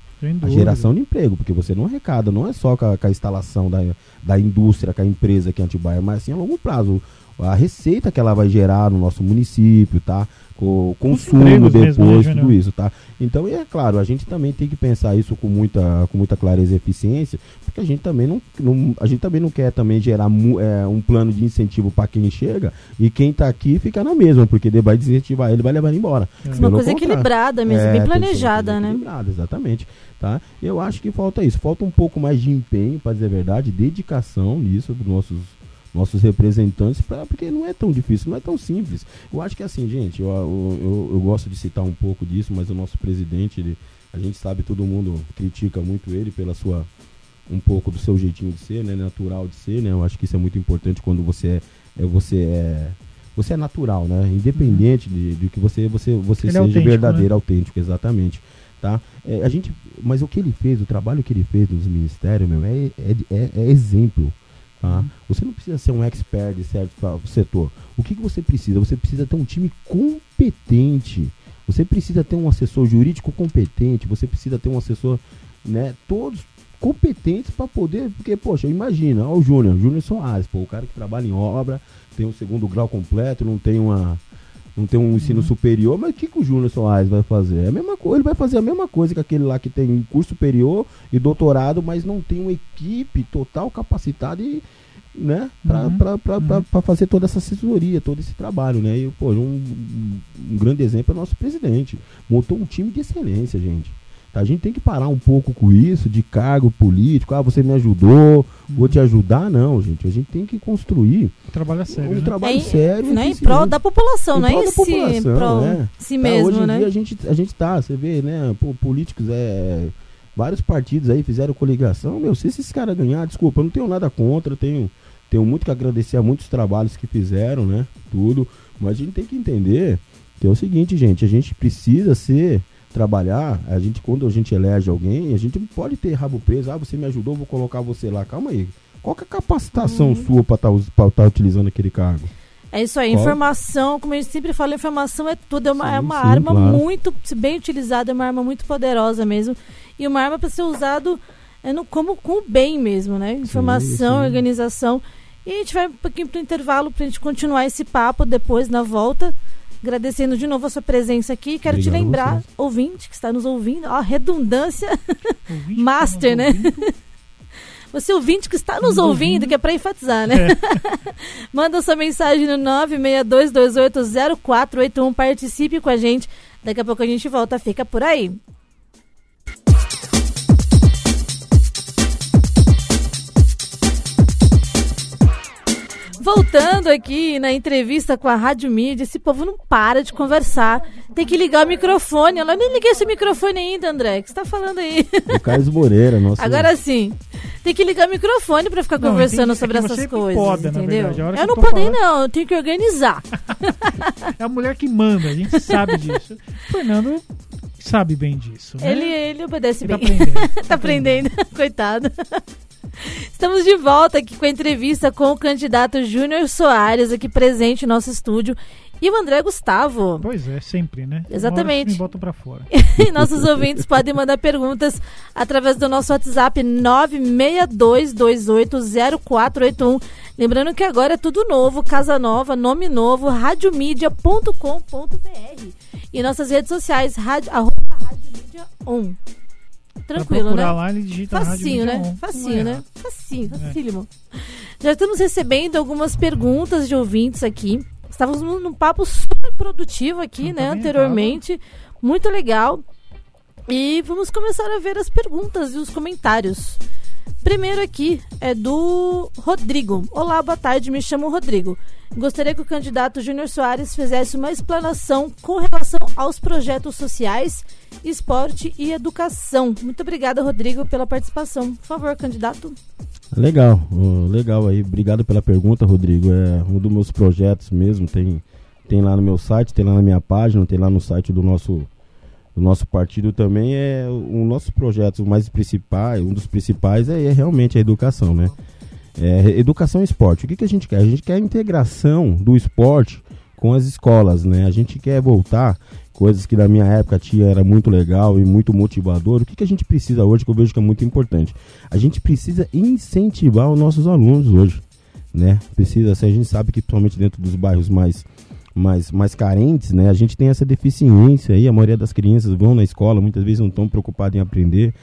A geração de emprego, porque você não arrecada, não é só com a, com a instalação da, da indústria, com a empresa aqui em Atibaia, mas sim a longo prazo. A receita que ela vai gerar no nosso município, tá? Com o consumo depois, mesmo, né, tudo isso, tá? Então, e é claro, a gente também tem que pensar isso com muita, com muita clareza e eficiência, porque a gente também não, não- a gente também não quer também gerar é, um plano de incentivo para quem chega e quem tá aqui fica na mesma, porque vai desincentivar ele, vai levar ele embora. É. Uma coisa equilibrada mesmo, É, bem planejada, né? equilibrada, exatamente. Tá? Eu acho que falta isso, falta um pouco mais de empenho, para dizer a verdade, dedicação nisso dos nossos nossos representantes, pra, porque não é tão difícil, não é tão simples. Eu acho que assim, gente, eu, eu, eu, eu gosto de citar um pouco disso, mas o nosso presidente, ele, a gente sabe, todo mundo critica muito ele pela sua um pouco do seu jeitinho de ser, né, natural de ser, né? Eu acho que isso é muito importante quando você é, é você é você é natural, né? Independente de, de que você você você Ele é seja autêntico, verdadeiro, autêntico, exatamente, tá? É, a gente, mas o que ele fez, o trabalho que ele fez nos ministérios, meu, é, é, é, é exemplo. Tá? Você não precisa ser um expert de certo setor. O que, que você precisa? Você precisa ter um time competente. Você precisa ter um assessor jurídico competente. Você precisa ter um assessor né? Todos competentes para poder, porque, poxa, imagina, ó, o Júnior, Júnior Soares, pô, o cara que trabalha em obra, tem um segundo grau completo, não tem uma não tem um ensino uhum. superior, mas o que, que o Júnior Soares vai fazer? É a mesma coisa, ele vai fazer a mesma coisa que aquele lá que tem curso superior e doutorado, mas não tem uma equipe total capacitada e, né, para uhum. uhum. fazer toda essa assessoria, todo esse trabalho, né? E, pô, um, um grande exemplo é o nosso presidente. Montou um time de excelência, gente. A gente tem que parar um pouco com isso de cargo político. Ah, você me ajudou, vou te ajudar. Não, gente. A gente tem que construir trabalho sério, um né? trabalho é, sério. Não é em prol da população, em não é em si, em prol né? si mesmo, tá, hoje né? Em dia a gente, a gente tá, você vê, né? Pô, políticos, é, vários partidos aí fizeram coligação. Meu, se esses caras ganhar, desculpa, eu não tenho nada contra, tenho, tenho muito que agradecer a muitos trabalhos que fizeram, né? Tudo. Mas a gente tem que entender que é o seguinte, gente, a gente precisa ser trabalhar, a gente quando a gente elege alguém, a gente pode ter rabo preso, ah, você me ajudou, vou colocar você lá. Calma aí. Qual é a capacitação uhum. sua para estar tá, utilizando aquele cargo? É isso aí, Qual? informação, como a gente sempre fala, informação é tudo, é uma, sim, é uma sim, arma claro. muito, bem utilizada, é uma arma muito poderosa mesmo. E uma arma para ser usado é no, como com o bem mesmo, né? Informação, sim, organização. E a gente vai um pouquinho para o intervalo para a gente continuar esse papo depois na volta. Agradecendo de novo a sua presença aqui. Quero Obrigado te lembrar, ouvinte que está nos ouvindo, ó, redundância ouvinte master, né? Você ouvinte que está nos ouvindo, ouvindo, que é para enfatizar, né? É. Manda sua mensagem no 962280481, participe com a gente. Daqui a pouco a gente volta, fica por aí. Voltando aqui na entrevista com a Rádio Mídia, esse povo não para de conversar. Tem que ligar o microfone. Eu nem liguei esse microfone ainda, André. O que você tá falando aí? O Carlos Moreira, nossa. Agora sim. Tem que ligar o microfone para ficar não, conversando sobre é essas coisas. Poda, entendeu? Verdade, eu não podem, não. Eu tenho que organizar. é a mulher que manda, a gente sabe disso. Fernando sabe bem disso. Né? Ele, ele obedece ele bem. Tá aprendendo. tá aprendendo, coitado. Estamos de volta aqui com a entrevista com o candidato Júnior Soares, aqui presente no nosso estúdio. E o André Gustavo. Pois é, sempre, né? Exatamente. Me botam pra fora. e nossos ouvintes podem mandar perguntas através do nosso WhatsApp 962280481. Lembrando que agora é tudo novo, casa nova, nome novo, radiomídia.com.br. E nossas redes sociais, rádio, arroba, rádio 1. Tranquilo, né? lá, ele digita Facinho, né? Facinho, né? Facinho, facílimo. É. Já estamos recebendo algumas perguntas de ouvintes aqui. Estávamos num, num papo super produtivo aqui, Eu né? Anteriormente. Tava. Muito legal. E vamos começar a ver as perguntas e os comentários. Primeiro aqui é do Rodrigo. Olá, boa tarde, me chamo Rodrigo. Gostaria que o candidato Júnior Soares fizesse uma explanação com relação aos projetos sociais, esporte e educação. Muito obrigada, Rodrigo, pela participação. Por favor, candidato. Legal, legal aí. Obrigado pela pergunta, Rodrigo. É um dos meus projetos mesmo. Tem, tem lá no meu site, tem lá na minha página, tem lá no site do nosso do nosso partido também é um nossos projetos mais principais, um dos principais é, é realmente a educação, né? É, educação e esporte. O que, que a gente quer? A gente quer a integração do esporte com as escolas, né? A gente quer voltar coisas que na minha época tinha era muito legal e muito motivador. O que, que a gente precisa hoje que eu vejo que é muito importante? A gente precisa incentivar os nossos alunos hoje, né? Precisa, assim, a gente sabe que principalmente dentro dos bairros mais mais, mais carentes, né? A gente tem essa deficiência aí, a maioria das crianças vão na escola, muitas vezes não estão preocupadas em aprender,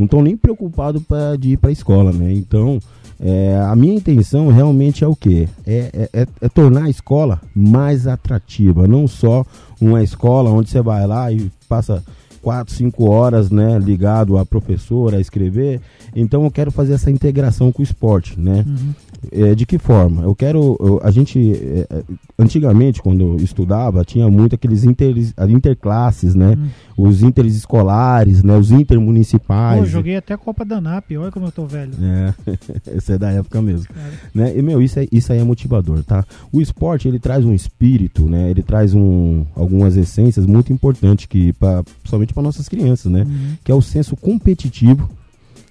não estão nem preocupados de ir para a escola, né? Então, é, a minha intenção realmente é o quê? É, é, é, é, tornar a escola mais atrativa, não só uma escola onde você vai lá e passa quatro, cinco horas, né, ligado à professora, a escrever. Então eu quero fazer essa integração com o esporte, né? Uhum. É, de que forma? Eu quero. Eu, a gente. É, é antigamente, quando eu estudava, tinha muito aqueles inter, interclasses, né? Hum. Os interescolares, né? Os intermunicipais. Pô, joguei até a Copa da NAP, olha como eu tô velho. É, esse é da época mesmo. Né? E, meu, isso, é, isso aí é motivador, tá? O esporte, ele traz um espírito, né? Ele traz um, algumas essências muito importantes, que pra, somente para nossas crianças, né? Uhum. Que é o senso competitivo,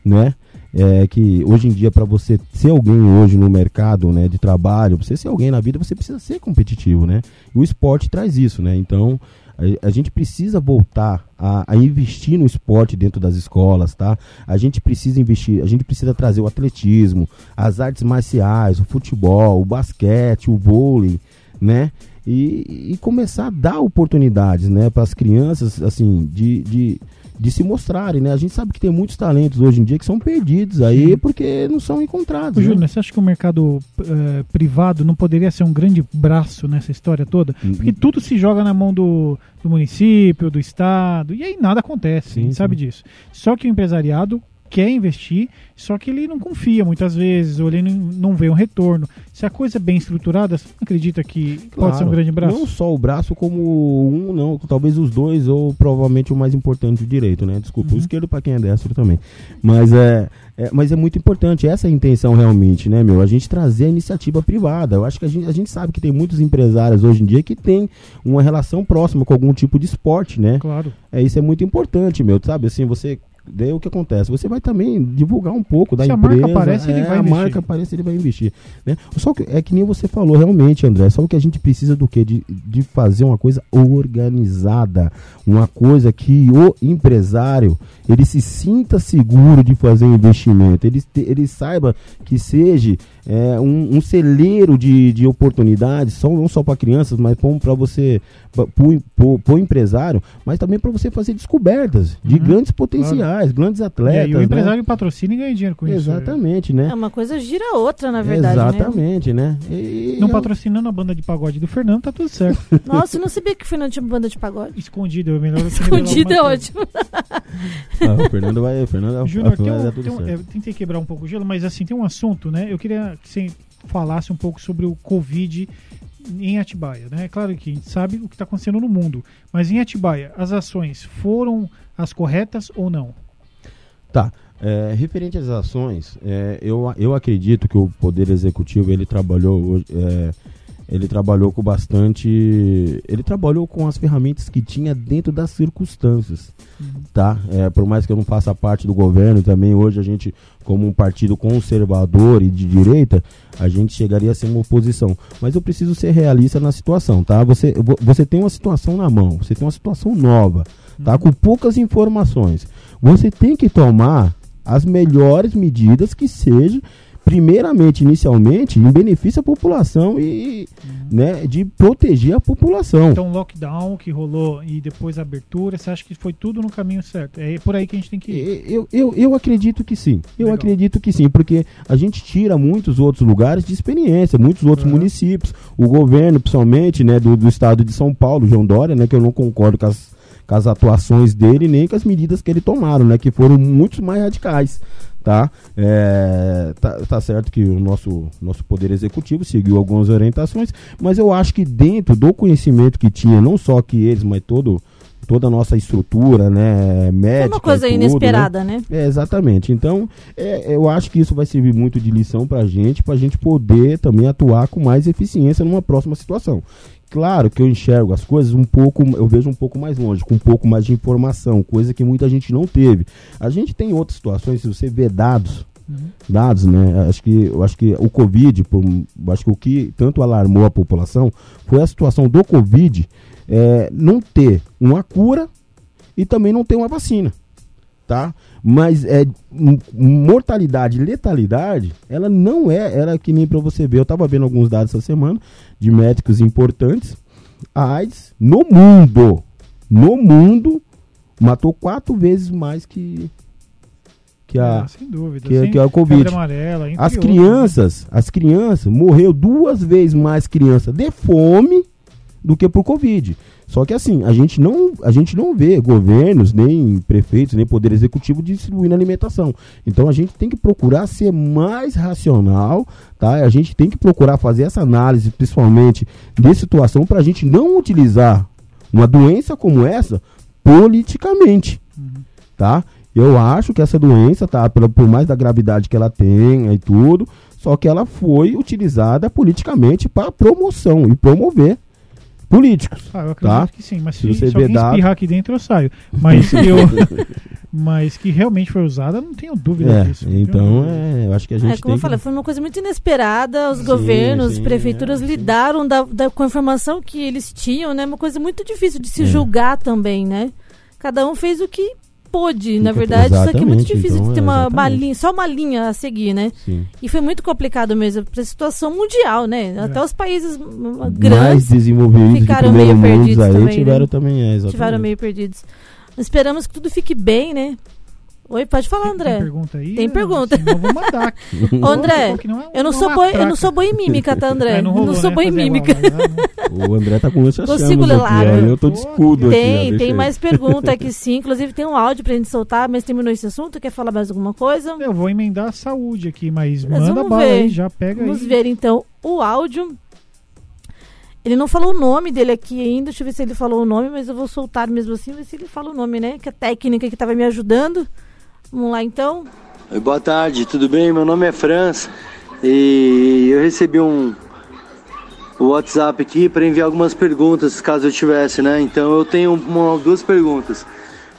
né? É, que hoje em dia para você ser alguém hoje no mercado né, de trabalho, você ser alguém na vida, você precisa ser competitivo, né? o esporte traz isso, né? Então A, a gente precisa voltar a, a, investir no esporte dentro das escolas, tá? A gente precisa investir, a gente precisa trazer o atletismo, as artes marciais, o futebol, o basquete, o vôlei, né? E, e começar a dar oportunidades, né, para as crianças, assim, de, de de se mostrarem, né? A gente sabe que tem muitos talentos hoje em dia que são perdidos aí porque não são encontrados. Né? Júnior, você acha que o mercado uh, privado não poderia ser um grande braço nessa história toda? Uhum. Porque tudo se joga na mão do, do município, do estado, e aí nada acontece, sim, sabe sim. disso. Só que o empresariado quer investir, só que ele não confia muitas vezes, ou ele não, não vê um retorno. Se a coisa é bem estruturada, você acredita que claro, pode ser um grande braço? Não só o braço, como um, não, talvez os dois, ou provavelmente o mais importante, o direito, né? Desculpa, uhum. o esquerdo para quem é destro também. Mas é, é, mas é muito importante, essa é a intenção realmente, né, meu? A gente trazer a iniciativa privada. Eu acho que a gente, a gente sabe que tem muitos empresários hoje em dia que tem uma relação próxima com algum tipo de esporte, né? Claro. É, isso é muito importante, meu. Sabe, assim, você Daí o que acontece? Você vai também divulgar um pouco da Se empresa. Se a marca aparece, é, ele vai a investir. Marca aparece, ele vai investir. Né? Só que é que nem você falou realmente, André. Só que a gente precisa do quê? De, de fazer uma coisa organizada. Uma coisa que o empresário ele se sinta seguro de fazer um investimento. Ele, ele saiba que seja é, um, um, celeiro de, de oportunidades, só, não só para crianças, mas para você, para o empresário, mas também para você fazer descobertas de uhum, grandes potenciais, claro. Grandes atletas. E, o né? empresário patrocina e ganha dinheiro com Exatamente, isso. Exatamente, né? É uma coisa gira a outra, na verdade. Né? Exatamente, né? né? E, não eu... patrocinando a banda de pagode do Fernando, tá tudo certo. Nossa, eu não sabia que o Fernando tinha banda de pagode. Escondido, é melhor Escondido é ótimo. ah, o Fernando vai. O Fernando Júnior, tem um, tem um, é, tentei quebrar um pouco o gelo, mas assim, tem um assunto, né? Eu queria que você falasse um pouco sobre o Covid em Atibaia, né? É claro que a gente sabe o que está acontecendo no mundo, mas em Atibaia, as ações foram as corretas ou não? Tá. É, referente às ações, é, eu, eu acredito que o Poder Executivo ele trabalhou é, ele trabalhou com bastante. Ele trabalhou com as ferramentas que tinha dentro das circunstâncias. Uhum. Tá? É, por mais que eu não faça parte do governo também, hoje a gente, como um partido conservador e de direita, a gente chegaria a ser uma oposição. Mas eu preciso ser realista na situação, tá? Você, você tem uma situação na mão, você tem uma situação nova, tá? Uhum. Com poucas informações. Você tem que tomar as melhores medidas que sejam primeiramente, inicialmente, em benefício à população e uhum. né, de proteger a população. Então, lockdown que rolou e depois a abertura, você acha que foi tudo no caminho certo? É por aí que a gente tem que ir? Eu, eu, eu acredito que sim. Eu Legal. acredito que sim, porque a gente tira muitos outros lugares de experiência, muitos outros uhum. municípios, o governo, principalmente, né, do, do estado de São Paulo, João Dória, né, que eu não concordo com as, com as atuações dele, nem com as medidas que ele tomaram, né, que foram muito mais radicais tá? É, tá? tá, certo que o nosso, nosso poder executivo seguiu algumas orientações, mas eu acho que dentro do conhecimento que tinha, não só que eles, mas todo toda a nossa estrutura, né, médica. É uma coisa tudo, inesperada, né? né? É, exatamente. Então, é, eu acho que isso vai servir muito de lição para a gente, para a gente poder também atuar com mais eficiência numa próxima situação. Claro que eu enxergo as coisas um pouco, eu vejo um pouco mais longe, com um pouco mais de informação, coisa que muita gente não teve. A gente tem outras situações, se você vê dados, uhum. dados, né? Acho que, eu acho que o Covid, por, acho que o que tanto alarmou a população foi a situação do Covid é, não ter uma cura e também não ter uma vacina tá? Mas é mortalidade, letalidade, ela não é, era que nem para você ver. Eu tava vendo alguns dados essa semana de médicos importantes. A AIDS no mundo, no mundo matou quatro vezes mais que que a, é, dúvida, que, que a Covid. Amarela, as crianças, as crianças morreu duas vezes mais criança de fome do que por Covid. Só que assim, a gente não, a gente não vê governos, nem prefeitos, nem poder executivo distribuindo alimentação. Então a gente tem que procurar ser mais racional, tá? A gente tem que procurar fazer essa análise, principalmente de situação, para a gente não utilizar uma doença como essa politicamente, uhum. tá? Eu acho que essa doença, tá, por, por mais da gravidade que ela tenha e tudo, só que ela foi utilizada politicamente para promoção e promover políticos. Ah, eu acredito tá? que sim, mas se, se, se alguém dados... espirrar aqui dentro, eu saio. Mas eu, mas que realmente foi usada, não tenho dúvida É, disso. então é, eu acho que a gente É, como tem eu falei, que... foi uma coisa muito inesperada. Os Sim, governos, sim, prefeituras é, lidaram da, da- com a informação que eles tinham, né? Uma coisa muito difícil de se É. julgar também, né? Cada um fez o que pôde. Na verdade, isso aqui é muito difícil então, de ter uma, uma linha, só uma linha a seguir, né? Sim. E foi muito complicado mesmo para a situação mundial, né? É. Até os países hum, Mais grandes desenvolvidos de ficaram meio perdidos aí também, tiveram né? também, é, exatamente. estiveram meio perdidos. Esperamos que tudo fique bem, né? Oi, pode falar, André. Tem pergunta aí? Tem pergunta. Senão eu vou mandar. André, não é eu não sou boa, eu não sou boa em mímica, tá, André? É, eu rolou, não sou né, boa em mímica. igual, mas, né? O André tá com lança Consigo ler aqui, lá, eu tô de escudo aqui. Tem, deixa tem mais pergunta aqui sim. Inclusive tem um áudio pra gente soltar, mas terminou esse assunto. Quer falar mais alguma coisa? Eu vou emendar a saúde aqui, mas, Mas manda vamos bala ver. aí, já pega Vamos aí. ver então o áudio. Ele não falou o nome dele aqui ainda. Deixa eu ver se ele falou o nome, mas eu vou soltar mesmo assim, ver se ele fala o nome, né? Que a técnica que estava me ajudando. Vamos lá então. Oi, boa tarde, tudo bem? Meu nome é Franz e eu recebi um WhatsApp aqui para enviar algumas perguntas, caso eu tivesse, né? Então eu tenho uma, duas perguntas.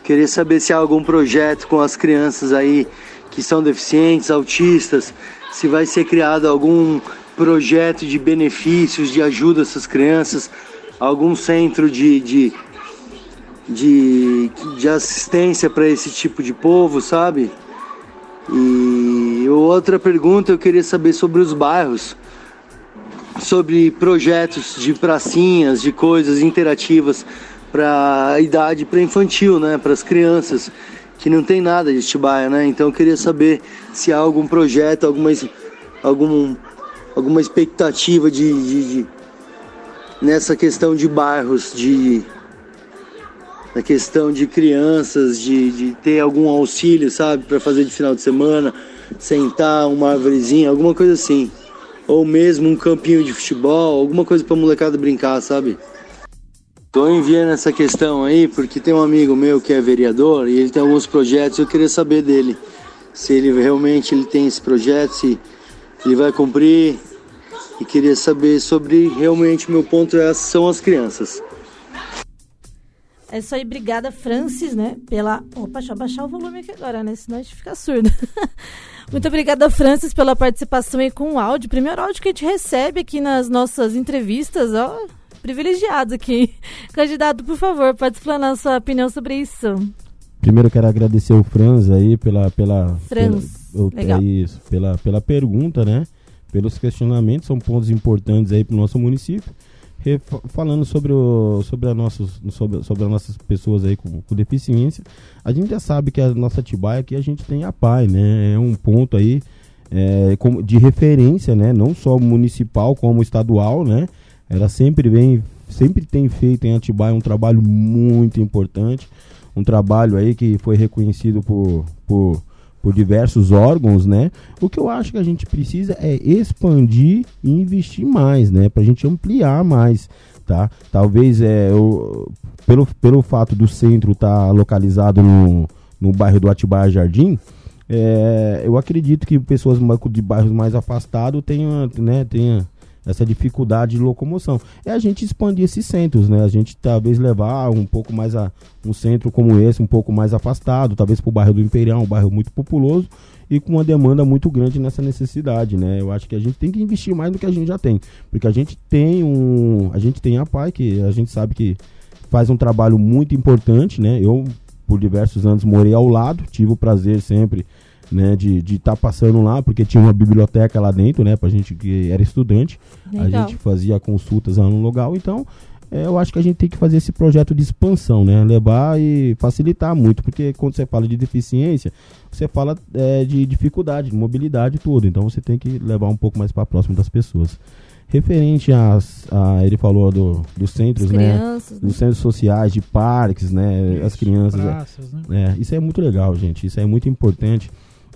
Queria saber se há algum projeto com as crianças aí que são deficientes, autistas, se vai ser criado algum projeto de benefícios, de ajuda a essas crianças, algum centro de, de, de, de assistência para esse tipo de povo, sabe? E outra pergunta eu queria saber sobre os bairros, sobre projetos de pracinhas, de coisas interativas para a idade pré-infantil, né, para as crianças que não tem nada de Atibaia, né? Então eu queria saber se há algum projeto, alguma algum alguma expectativa de, de- de- nessa questão de bairros, de na questão de crianças, de, de ter algum auxílio, sabe, para fazer de final de semana, sentar uma árvorezinha, alguma coisa assim. Ou mesmo um campinho de futebol, alguma coisa pra molecada brincar, sabe? Tô enviando essa questão aí porque tem um amigo meu que é vereador e ele tem alguns projetos, eu queria saber dele. Se ele realmente ele tem esse projeto, se ele vai cumprir. E queria saber sobre realmente meu ponto é, são as crianças. É isso aí, obrigada, Francis, né? Pela. Opa, deixa eu baixar o volume aqui agora, né? Senão a gente fica surdo. Muito obrigada, Francis, pela participação aí com o áudio. Primeiro áudio que a gente recebe aqui nas nossas entrevistas, ó. Privilegiado aqui. Candidato, por favor, pode explanar sua opinião sobre isso. Primeiro eu quero agradecer o Franz aí pela pela Franz, pela, legal. é isso, pela pela pergunta, né? Pelos questionamentos, são pontos importantes aí para o nosso município. Falando sobre o sobre a nossos sobre, sobre as nossas pessoas aí com, com deficiência, a gente já sabe que a nossa Atibaia aqui a gente tem a PAI, né? É um ponto aí é, de referência, né? Não só municipal como estadual, né? Ela sempre vem, sempre tem feito em Atibaia um trabalho muito importante, um trabalho aí que foi reconhecido por, por, por diversos órgãos, né? O que eu acho que a gente precisa é expandir e investir mais, né? Pra gente ampliar mais, tá? Talvez é, o, pelo, pelo fato do centro estar localizado no, no bairro do Atibaia Jardim, é, eu acredito que pessoas de bairros mais afastados tenham, né, tenha essa dificuldade de locomoção. É a gente expandir esses centros, né? A gente talvez levar um pouco mais a um centro como esse, um pouco mais afastado, talvez para o bairro do Imperial, um bairro muito populoso e com uma demanda muito grande nessa necessidade, né? Eu acho que a gente tem que investir mais do que a gente já tem, porque a gente tem um, a gente tem a PAI que a gente sabe que faz um trabalho muito importante, né? Eu por diversos anos morei ao lado, tive o prazer sempre né, de estar passando lá, porque tinha uma biblioteca lá dentro, né, pra gente que era estudante, Legal. a gente fazia consultas lá no local, então é, eu acho que a gente tem que fazer esse projeto de expansão, né, levar e facilitar muito, porque quando você fala de deficiência, você fala é, de dificuldade, de mobilidade e tudo, então você tem que levar um pouco mais para próximo das pessoas. Referente às, a, ele falou do, dos centros, né, crianças, né? dos centros sociais, de parques, né, as crianças, é, Praças, né? é, isso é muito legal, gente. Isso é muito importante.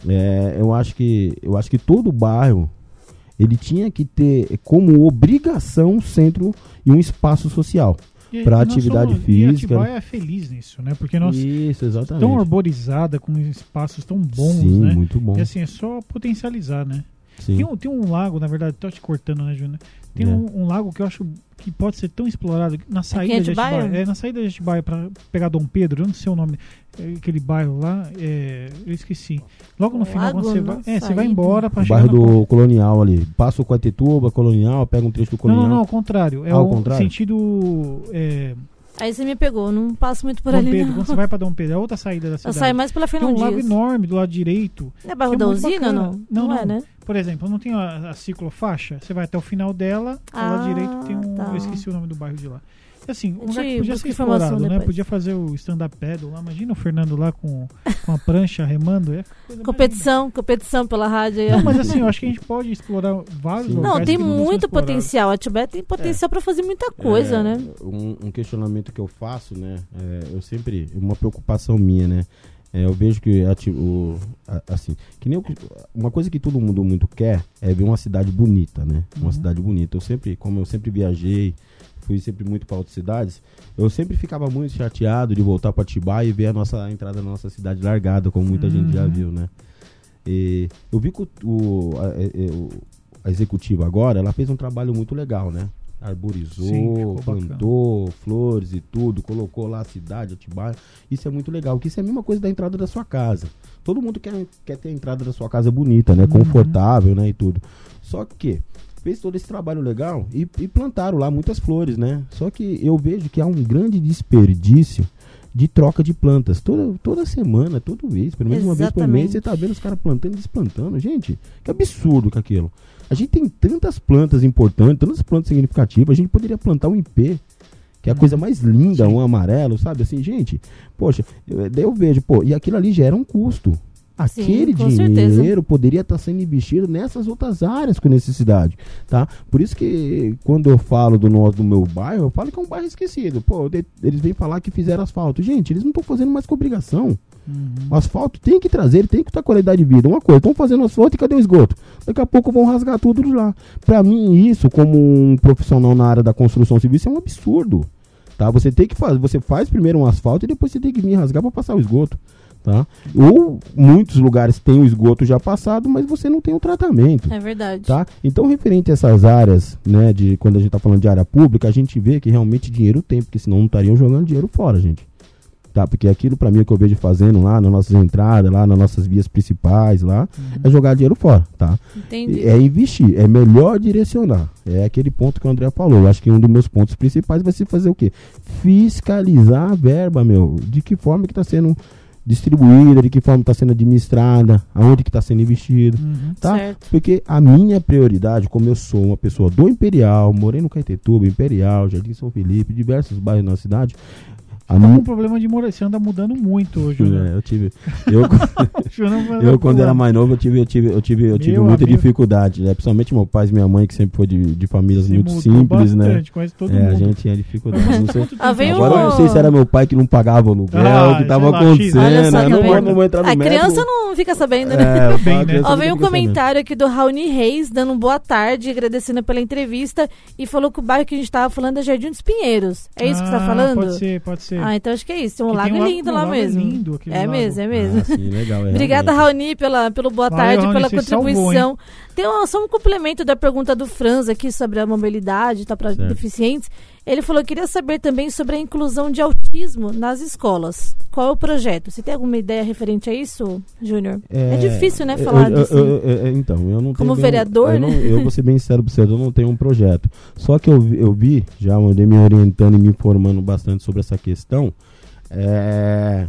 É, eu acho que eu acho que todo bairro ele tinha que ter como obrigação um centro e um espaço social. Pra nós atividade somos- física. E Atibaia é feliz nisso, né? Porque nós Isso, exatamente. tão arborizada, com espaços tão bons, Sim, né? muito bom. E assim, é só potencializar, né? Sim. Tem um, tem um lago, na verdade, tô te cortando, né, Júnior? Tem É. um, um lago que eu acho que pode ser tão explorado na saída em de Atibaia? É, na saída de Atibaia para pegar Dom Pedro, eu não sei o nome, é, aquele bairro lá, é, eu esqueci. Logo no Um final, você na vai, é, você vai saída? embora para chegar bairro na do Colonial ali. Passa o Coatetuba, Colonial, pega um trecho do Não, Colonial. não, não, ao contrário. É Ah, ao o contrário? sentido é, Aí você me pegou, não passo muito por Dom ali Pedro. não. Quando você vai para Dom Pedro, é outra saída da Eu cidade. saio mais pela Tem um lago enorme do lado direito. Não é bairro é da muito usina, bacana. não? Não, Não, é, não. né? Por exemplo, não tem a, a ciclofaixa? Você vai até o final dela, ao lado Ah, direito tem um. tá. Eu esqueci o nome do bairro de lá. E assim, um lugar que podia ser explorado, né? depois. Podia fazer o stand-up paddle lá. Imagina o Fernando lá com, com a prancha remando. É coisa mais Competição, competição pela rádio aí. Não, mas assim, eu acho que a gente pode explorar vários Sim. lugares. Não, tem muito potencial. A Tibete tem potencial pra fazer muita coisa, É, né? Um, um questionamento que eu faço, né? é, eu sempre. Uma preocupação minha, né? É, eu vejo que a ti- o, a- assim, que nem que- uma coisa que todo mundo muito quer é ver uma cidade bonita, né? Uma Uhum. cidade bonita. Eu sempre, como eu sempre viajei, fui sempre muito para outras cidades, eu sempre ficava muito chateado de voltar para Atibaia e ver a nossa a entrada da nossa cidade largada, como muita gente já Uhum. viu, né? E eu vi que o, o- a, é, é, a executiva agora, ela fez um trabalho muito legal, né? Arborizou, Sim, ficou bacana. plantou flores e tudo, colocou lá a cidade, Atibaia. Isso é muito legal, que isso é a mesma coisa da entrada da sua casa. Todo mundo quer, quer ter a entrada da sua casa bonita, né? Uhum. Confortável, né? E tudo. Só que fez todo esse trabalho legal e, e plantaram lá muitas flores, né? Só que eu vejo que há um grande desperdício de troca de plantas. Toda, toda semana, todo mês, pelo menos uma vez por mês, Exatamente. você tá vendo os caras plantando e desplantando. Gente, que absurdo com aquilo. A gente tem tantas plantas importantes, tantas plantas significativas, a gente poderia plantar um IP, que é a coisa mais linda, um amarelo, sabe? Assim, gente, poxa, eu, daí eu vejo, pô, e aquilo ali gera um custo. Aquele com dinheiro certeza. poderia estar sendo investido nessas outras áreas com necessidade, tá? Por isso que quando eu falo do nosso do meu bairro, eu falo que é um bairro esquecido. Pô, de- eles vêm falar que fizeram asfalto. Gente, eles não estão fazendo mais com obrigação. Uhum. O asfalto tem que trazer, ele tem que ter qualidade de vida. Uma coisa, estão fazendo asfalto e cadê o esgoto? Daqui a pouco vão rasgar tudo lá. Pra mim, isso, como um profissional na área da construção civil, isso é um absurdo. Tá? Você tem que fazer, você faz primeiro um asfalto e depois você tem que vir rasgar para passar o esgoto. Tá? Ou muitos lugares têm o esgoto já passado, mas você não tem o tratamento. É verdade. Tá? Então, referente a essas áreas, né, de quando a gente está falando de área pública, a gente vê que realmente dinheiro tem, porque senão não estariam jogando dinheiro fora, gente. Tá? Porque aquilo para mim é que eu vejo fazendo lá nas nossas entradas, lá nas nossas vias principais, lá, é jogar dinheiro fora, tá? Entendi. É investir, é melhor direcionar. É aquele ponto que o André falou. Eu acho que um dos meus pontos principais vai ser fazer o quê? Fiscalizar a verba, meu. De que forma que está sendo distribuída, de que forma está sendo administrada, aonde que está sendo investido Uhum. tá? Certo. Porque a minha prioridade, como eu sou uma pessoa do Imperial, morei no Caetetuba, Imperial, Jardim São Felipe, diversos bairros na cidade. A Tá com um problema de morar. Você anda mudando muito hoje, né? É, eu tive, eu, eu quando era mais novo, eu tive, eu tive, eu tive, eu tive Meu muita amigo. dificuldade, né? Principalmente meu pai e minha mãe, que sempre foi de, de famílias muito simples, né? Conhece todo É, a mundo. gente tinha dificuldade. Não sei, Ah, agora eu não sei se era meu pai que não pagava o aluguel, Ah, o que tava acontecendo. Só que não, vou, não vou entrar no A mérito. criança não fica sabendo, né? É, eu falo, Bem, a né? Ó, não veio um comentário aqui do Raoni Reis, dando um boa tarde, agradecendo pela entrevista, e falou que o bairro que a gente tava falando é Jardim dos Pinheiros. É isso que você tá Ah, falando? Pode ser, pode ser. Ah, então acho que é isso. Tem um Que lago tem um lindo lago- lá um lago mesmo. lindo, aquele é lago. mesmo, é mesmo. Ah, sim, legal, é, Obrigada. Raoni, pela, pelo boa Valeu, tarde, Raoni, pela você salvou, contribuição. Tem um, só um complemento da pergunta do Franz aqui sobre a mobilidade tá, para deficientes. Ele falou que queria saber também sobre a inclusão de autismo nas escolas. Qual é o projeto? Você tem alguma ideia referente a isso, Júnior? É, difícil, né, falar eu, disso. eu- eu- eu- então, eu não Como tenho bem- vereador, eu não- né? eu vou ser bem sincero pra você, eu não tenho um projeto. Só que eu, vi- eu vi, já andei me orientando e me informando bastante sobre essa questão. é,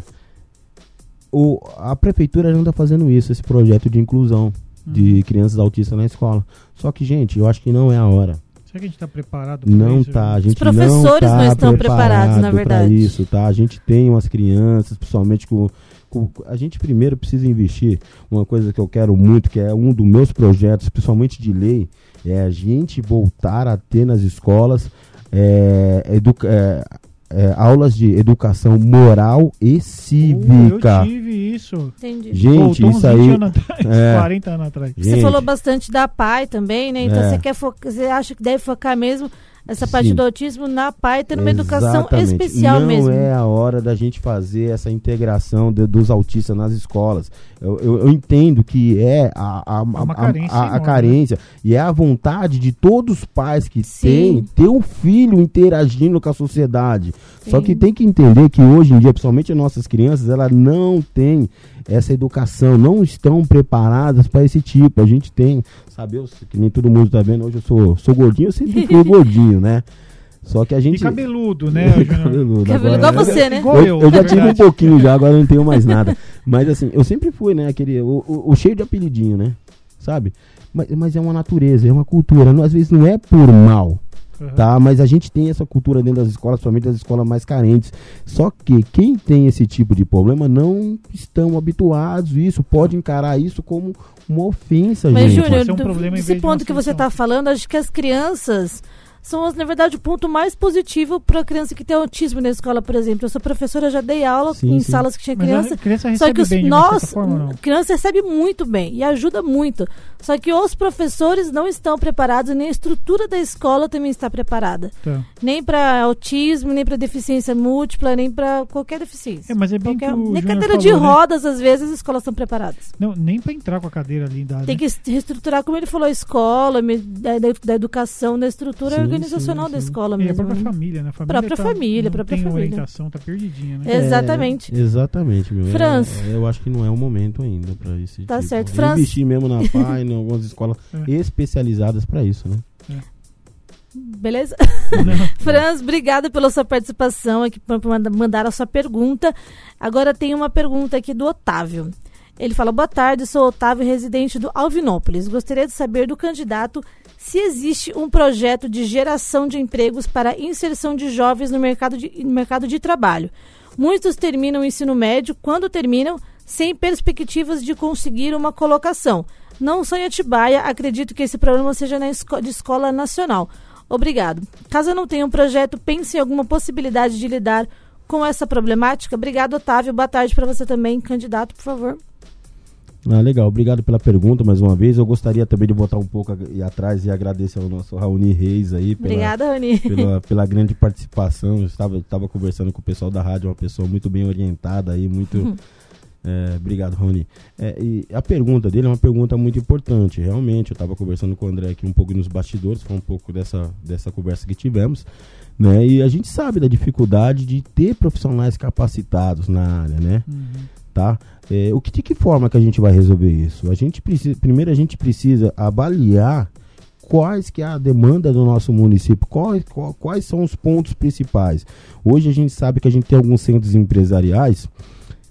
o, a prefeitura já anda fazendo isso, esse projeto de inclusão de crianças autistas na escola. Só que, gente, eu acho que não é a hora. Será que a gente tá preparado pra Não isso? tá, a gente professores não, não tá estão preparados, na verdade. isso, tá? A gente tem umas crianças, principalmente com, com- a gente primeiro precisa investir. Uma coisa que eu quero muito, que é um dos meus projetos, principalmente de lei, é a gente voltar a ter nas escolas é, educa- é, é, aulas de educação moral e Uh, cívica. eu tive isso. Entendi. Gente, Voltou uns isso 20 aí. anos atrás, é. 40 anos atrás. Você Gente, falou bastante da PAI também, né? Então É. você quer focar, você acha que deve focar mesmo essa parte Sim. do autismo na PAI, tendo uma educação especial não mesmo. é a hora da gente fazer essa integração de- dos autistas nas escolas. Eu, eu- eu entendo que é a, a, a- uma a- carência a- a enorme, carência e é a vontade de todos os pais que Sim. têm ter um filho interagindo com a sociedade. Só Sim. que tem que entender que hoje em dia, principalmente as nossas crianças, elas não têm essa educação, não estão preparadas para esse tipo. A gente tem, sabe, eu, que nem todo mundo tá vendo, hoje eu sou, sou gordinho, eu sempre fui gordinho, né? Só que a gente. E cabeludo, né? Cabeludo, agora- igual você, né? Igual eu, eu, eu já na tive um verdade. pouquinho já, agora eu não tenho mais nada. Mas assim, eu sempre fui, né? Aquele. O, o- o cheio de apelidinho, né? Sabe? Mas, mas é uma natureza, é uma cultura. Não- às vezes não é por mal, Aham. tá? Mas a gente tem essa cultura dentro das escolas, principalmente das escolas mais carentes. Só que quem tem esse tipo de problema não estão habituados a isso, pode encarar isso como uma ofensa, Mas, gente. Júnior, Pode ser um problema uma ponto que você está falando, acho que as crianças são, na verdade, o ponto mais positivo para a criança que tem autismo na escola, por exemplo. Eu sou professora, já dei aula Sim, em sim. salas que tinha Mas criança. a criança Só que os, de nós, forma criança recebe muito bem e ajuda muito. Só que os professores não estão preparados, nem a estrutura da escola também está preparada. Tá. Nem para autismo, nem para deficiência múltipla, nem para qualquer deficiência. É, mas é bem Qualquer- que nem cadeira de falou, né? rodas, às vezes, as escolas estão preparadas. Não, nem pra entrar com a cadeira ali da. Tem que est- reestruturar, como ele falou, a escola, da, da- da educação, da estrutura Sim, organizacional sim, da sim. escola E a mesmo. própria né? família, né? A família Própria tá- família, não própria tem família. orientação, tá perdidinha, né? É, Exatamente. É, exatamente, meu. É- Franz. é, eu acho que não é o momento ainda para isso. Tá certo. Franz. Investir mesmo na PAI, em algumas escolas É. especializadas para isso, né? Beleza? Não. Franz, obrigada pela sua participação aqui, por por manda- mandar a sua pergunta. Agora tem uma pergunta aqui do Otávio. Ele fala: Boa tarde, sou Otávio, residente do Alvinópolis. Gostaria de saber do candidato se existe um projeto de geração de empregos para inserção de jovens no mercado de, no mercado de trabalho. Muitos terminam o ensino médio, quando terminam, sem perspectivas de conseguir uma colocação. Não sou em Atibaia, acredito que esse problema seja na esco de escola nacional. Obrigado. Caso eu não tenha um projeto, pense em alguma possibilidade de lidar com essa problemática. Obrigado, Otávio. Boa tarde para você também, candidato, por favor. Ah, legal. Obrigado pela pergunta mais uma vez. Eu gostaria também de voltar um pouco e atrás e agradecer ao nosso Raoni Reis aí pela, Obrigada, Rani. pela, pela grande participação. Eu estava, estava conversando com o pessoal da rádio, uma pessoa muito bem orientada aí, muito. Uhum. é, obrigado, Rony. É, e a pergunta dele é uma pergunta muito importante. Realmente, eu estava conversando com o André aqui um pouco nos bastidores, foi um pouco dessa, dessa conversa que tivemos. Né? E a gente sabe da dificuldade de ter profissionais capacitados na área, né? Uhum. tá? É, o que, de que forma que a gente vai resolver isso? A gente precisa, primeiro a gente precisa avaliar quais que é a demanda do nosso município, quais, quais são os pontos principais. Hoje a gente sabe que a gente tem alguns centros empresariais,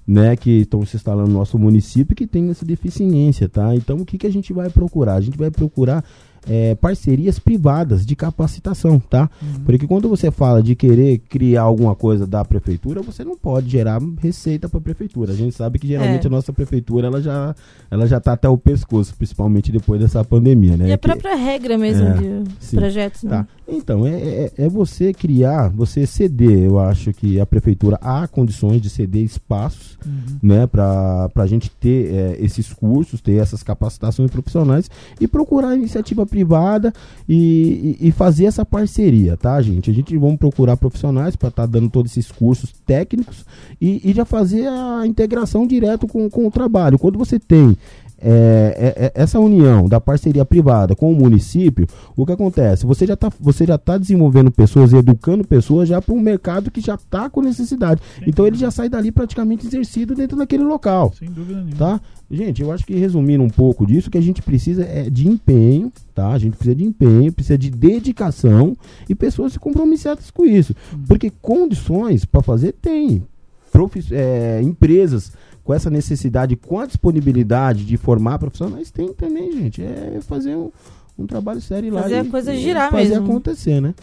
né, que estão se instalando no nosso município que tem essa deficiência, tá? Então o que, que a gente vai procurar? A gente vai procurar é, parcerias privadas de capacitação, tá? Porque quando você fala de querer criar alguma coisa da prefeitura, você não pode gerar receita para a prefeitura. A gente sabe que geralmente É. a nossa prefeitura ela já, ela já tá até o pescoço, principalmente depois dessa pandemia, né? E a Que- própria regra mesmo É, de sim. projetos. né? Tá. Então, é, é, é você criar, você ceder, eu acho que a prefeitura há condições de ceder espaços Uhum. né, para a gente ter é, esses cursos, ter essas capacitações profissionais e procurar iniciativa privada e, e- e fazer essa parceria, tá, gente? A gente vamos procurar profissionais para estar dando todos esses cursos técnicos e, e já fazer a integração direto com, com o trabalho. Quando você tem é, é, é, essa união da parceria privada com o município, o que acontece? Você já está você já tá desenvolvendo pessoas educando pessoas já para um mercado que já está com necessidade. Sim. Então ele já sai dali praticamente exercido dentro daquele local, Sem dúvida nenhuma. tá? Gente, eu acho que resumindo um pouco disso, o que a gente precisa é de empenho, tá? A gente precisa de empenho, precisa de dedicação e pessoas compromissadas com isso. Porque condições para fazer tem. Profis- é, empresas com essa necessidade, com a disponibilidade de formar profissionais, tem também, gente. É fazer um, um trabalho sério lá. Fazer a e- coisa girar fazer mesmo. acontecer, né?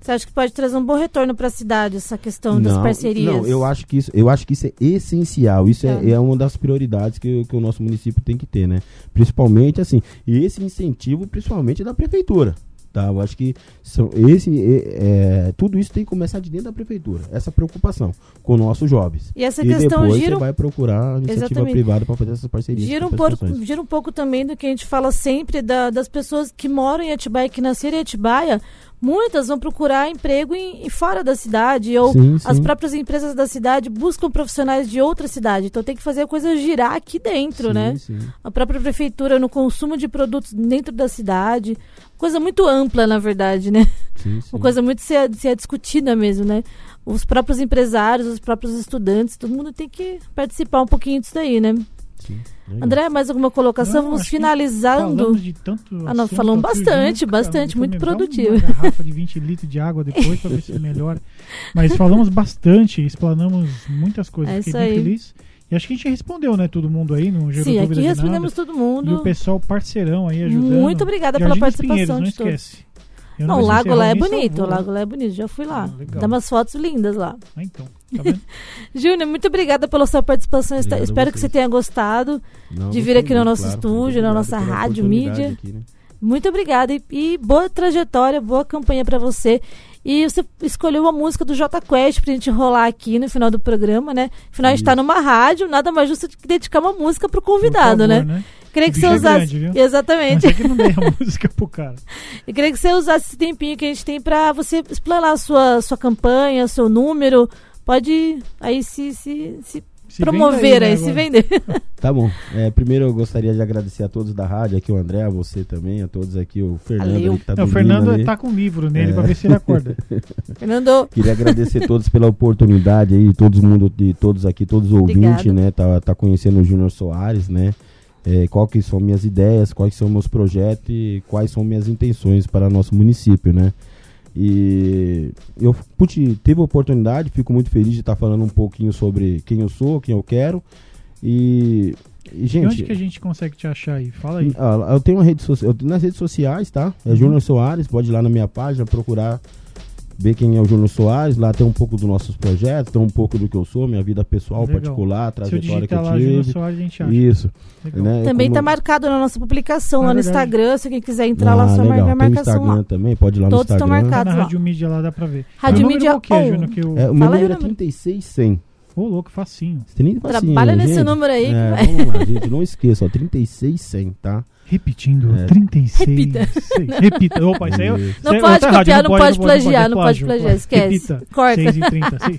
Você acha que pode trazer um bom retorno para a cidade essa questão das parcerias? Não, eu acho que isso, eu acho que isso é essencial. Isso é, É. é uma das prioridades que, o- que o nosso município tem que ter, né? Principalmente assim, e esse incentivo, principalmente da prefeitura. Tá, eu acho que são esse, é, tudo isso tem que começar de dentro da prefeitura. Essa preocupação com nossos jovens. E essa e questão depois gira você vai procurar a iniciativa Exatamente. privada para fazer essas parcerias. Gira um, pouco, gira um pouco também do que a gente fala sempre da- das pessoas que moram em Atibaia, que nasceram em Atibaia, muitas vão procurar emprego em, em fora da cidade ou Sim, as sim. próprias empresas da cidade buscam profissionais de outra cidade. Então tem que fazer a coisa girar aqui dentro, Sim, né? A própria prefeitura no consumo de produtos dentro da cidade. Coisa muito ampla, na verdade, né? Uma coisa muito ser, ser discutida mesmo, né? Os próprios empresários, os próprios estudantes, todo mundo tem que participar um pouquinho disso daí, né? Sim. André, mais alguma colocação? Não, Vamos finalizando. Falamos de tanto Ah, não, falamos bastante, junto, bastante, muito produtivo. Uma garrafa de 20 litros de água depois pra ver se melhora. Mas falamos bastante, explanamos muitas coisas. É Fiquei isso bem aí. feliz. E acho que a gente respondeu, né, todo mundo aí, não gerou Sim, aqui de respondemos nada. todo E mundo. o pessoal parceirão aí ajudando. Muito obrigada pela Jardins participação Pinheiros, não de todos. Eu Não, o sei se lago errar lá é bonito, vou. o lago lá é bonito, já fui lá. Ah. Dá umas fotos lindas lá. Ah, então, tá? Júnior, muito obrigada pela sua participação. Obrigado Espero que você tenha gostado. Não, de vir aqui no nosso claro. estúdio, na nossa rádio, mídia. aqui, né? Muito obrigada e, e boa trajetória, boa campanha pra você. E você escolheu a música do J Quest pra gente rolar aqui no final do programa, né? Afinal, a gente tá numa rádio, nada mais justo do que dedicar uma música pro convidado, favor, né? Queria O que bicho você é usasse. grande, viu? Exatamente. Mas é que não dei a música pro cara. Eu queria que você usasse esse tempinho que a gente tem pra você explanar a sua, sua campanha, seu número. Pode aí se, se, se Se promover aí, né, se vender. Tá bom. É, primeiro eu gostaria de agradecer a todos da rádio, aqui o André, a você também, a todos aqui, o Fernando ali que tá Não, o Fernando ali. tá com um livro nele É. pra ver se ele acorda. Fernando, Queria agradecer todos pela oportunidade aí, todo mundo, de todos aqui, todos os ouvintes, né? Tá, tá conhecendo o Júnior Soares, né? É, qual que são minhas ideias, quais são meus projetos e quais são minhas intenções para nosso município, né? E eu pude, teve a oportunidade, fico muito feliz de estar falando um pouquinho sobre quem eu sou, quem eu quero. E, e E gente, onde que a gente consegue te achar aí? Fala aí. ah, eu tenho uma rede social, nas redes sociais, tá? É Uhum. Júnior Soares, pode ir lá na minha página procurar ver quem é o Júnior Soares, lá tem um pouco dos nossos projetos, tem um pouco do que eu sou, minha vida pessoal, Legal. particular, trajetória que eu lá Júnior tive. Soares, a gente acha. Isso, né? também Como- tá marcado na nossa publicação Ah, lá no verdade. Instagram. Se alguém quiser entrar lá, Ah, só legal. marcar a Tem o marcação Instagram lá. também, pode ir lá Todos no estão Instagram. Tá marcados na lá. Rádio Mídia lá, dá pra ver. Rádio o Mídia qual que é. Júnior? Que eu... É, o Fala meu aí o número é número. 36100. Ô, louco, facinho. Você tem nem facinho, Trabalha né, nesse gente? número aí. É, vamos lá, gente, não esqueça, ó, 36100, tá? Repetindo, É. 36. Repita. seis. Repita. Opa, isso aí isso Não aí pode outra copiar, rádio, não pode plagiar, não pode plágio, plagiar, plágio. esquece. Repita. Corta. 6 e 30, sim,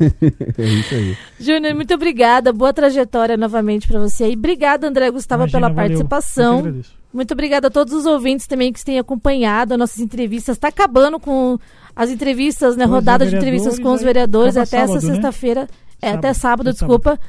repita. é isso aí. Júnior, muito obrigada. Boa trajetória novamente pra você. E obrigada, André Gustavo, Imagina, pela valeu. Eu que participação. agradeço. Muito obrigada a todos os ouvintes também que têm acompanhado as nossas entrevistas. Está acabando com as entrevistas, né? Rodada de entrevistas com os vereadores, aí até acaba essa sábado, né? sexta-feira. É, Sábado, até sábado, até desculpa.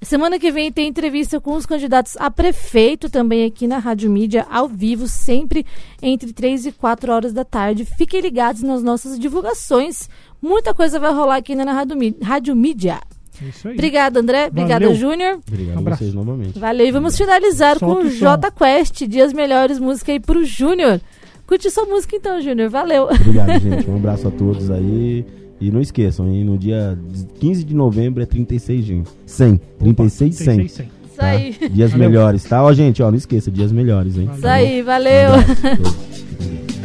Semana que vem tem entrevista com os candidatos a prefeito também aqui na Rádio Mídia, ao vivo, sempre entre 3 e 4 horas da tarde. Fiquem ligados nas nossas divulgações. Muita coisa vai rolar aqui na Rádio, Rádio Mídia. É isso aí. Obrigada, André. Obrigada. Júnior. Obrigado Um a abraço. vocês novamente. Valeu. E vamos finalizar Solta com o. J Quest, Dias Melhores, música aí pro Júnior. Curte sua música então, Júnior. Valeu. Obrigado, gente. Um abraço a todos aí. E não esqueçam, hein? No dia 15 de novembro é 36, gente. 100. 36, 100. 36, 100. Isso aí. Dias Valeu. melhores, tá? Ó, gente, ó, não esqueça, dias melhores, hein? Isso aí, Um valeu. todos.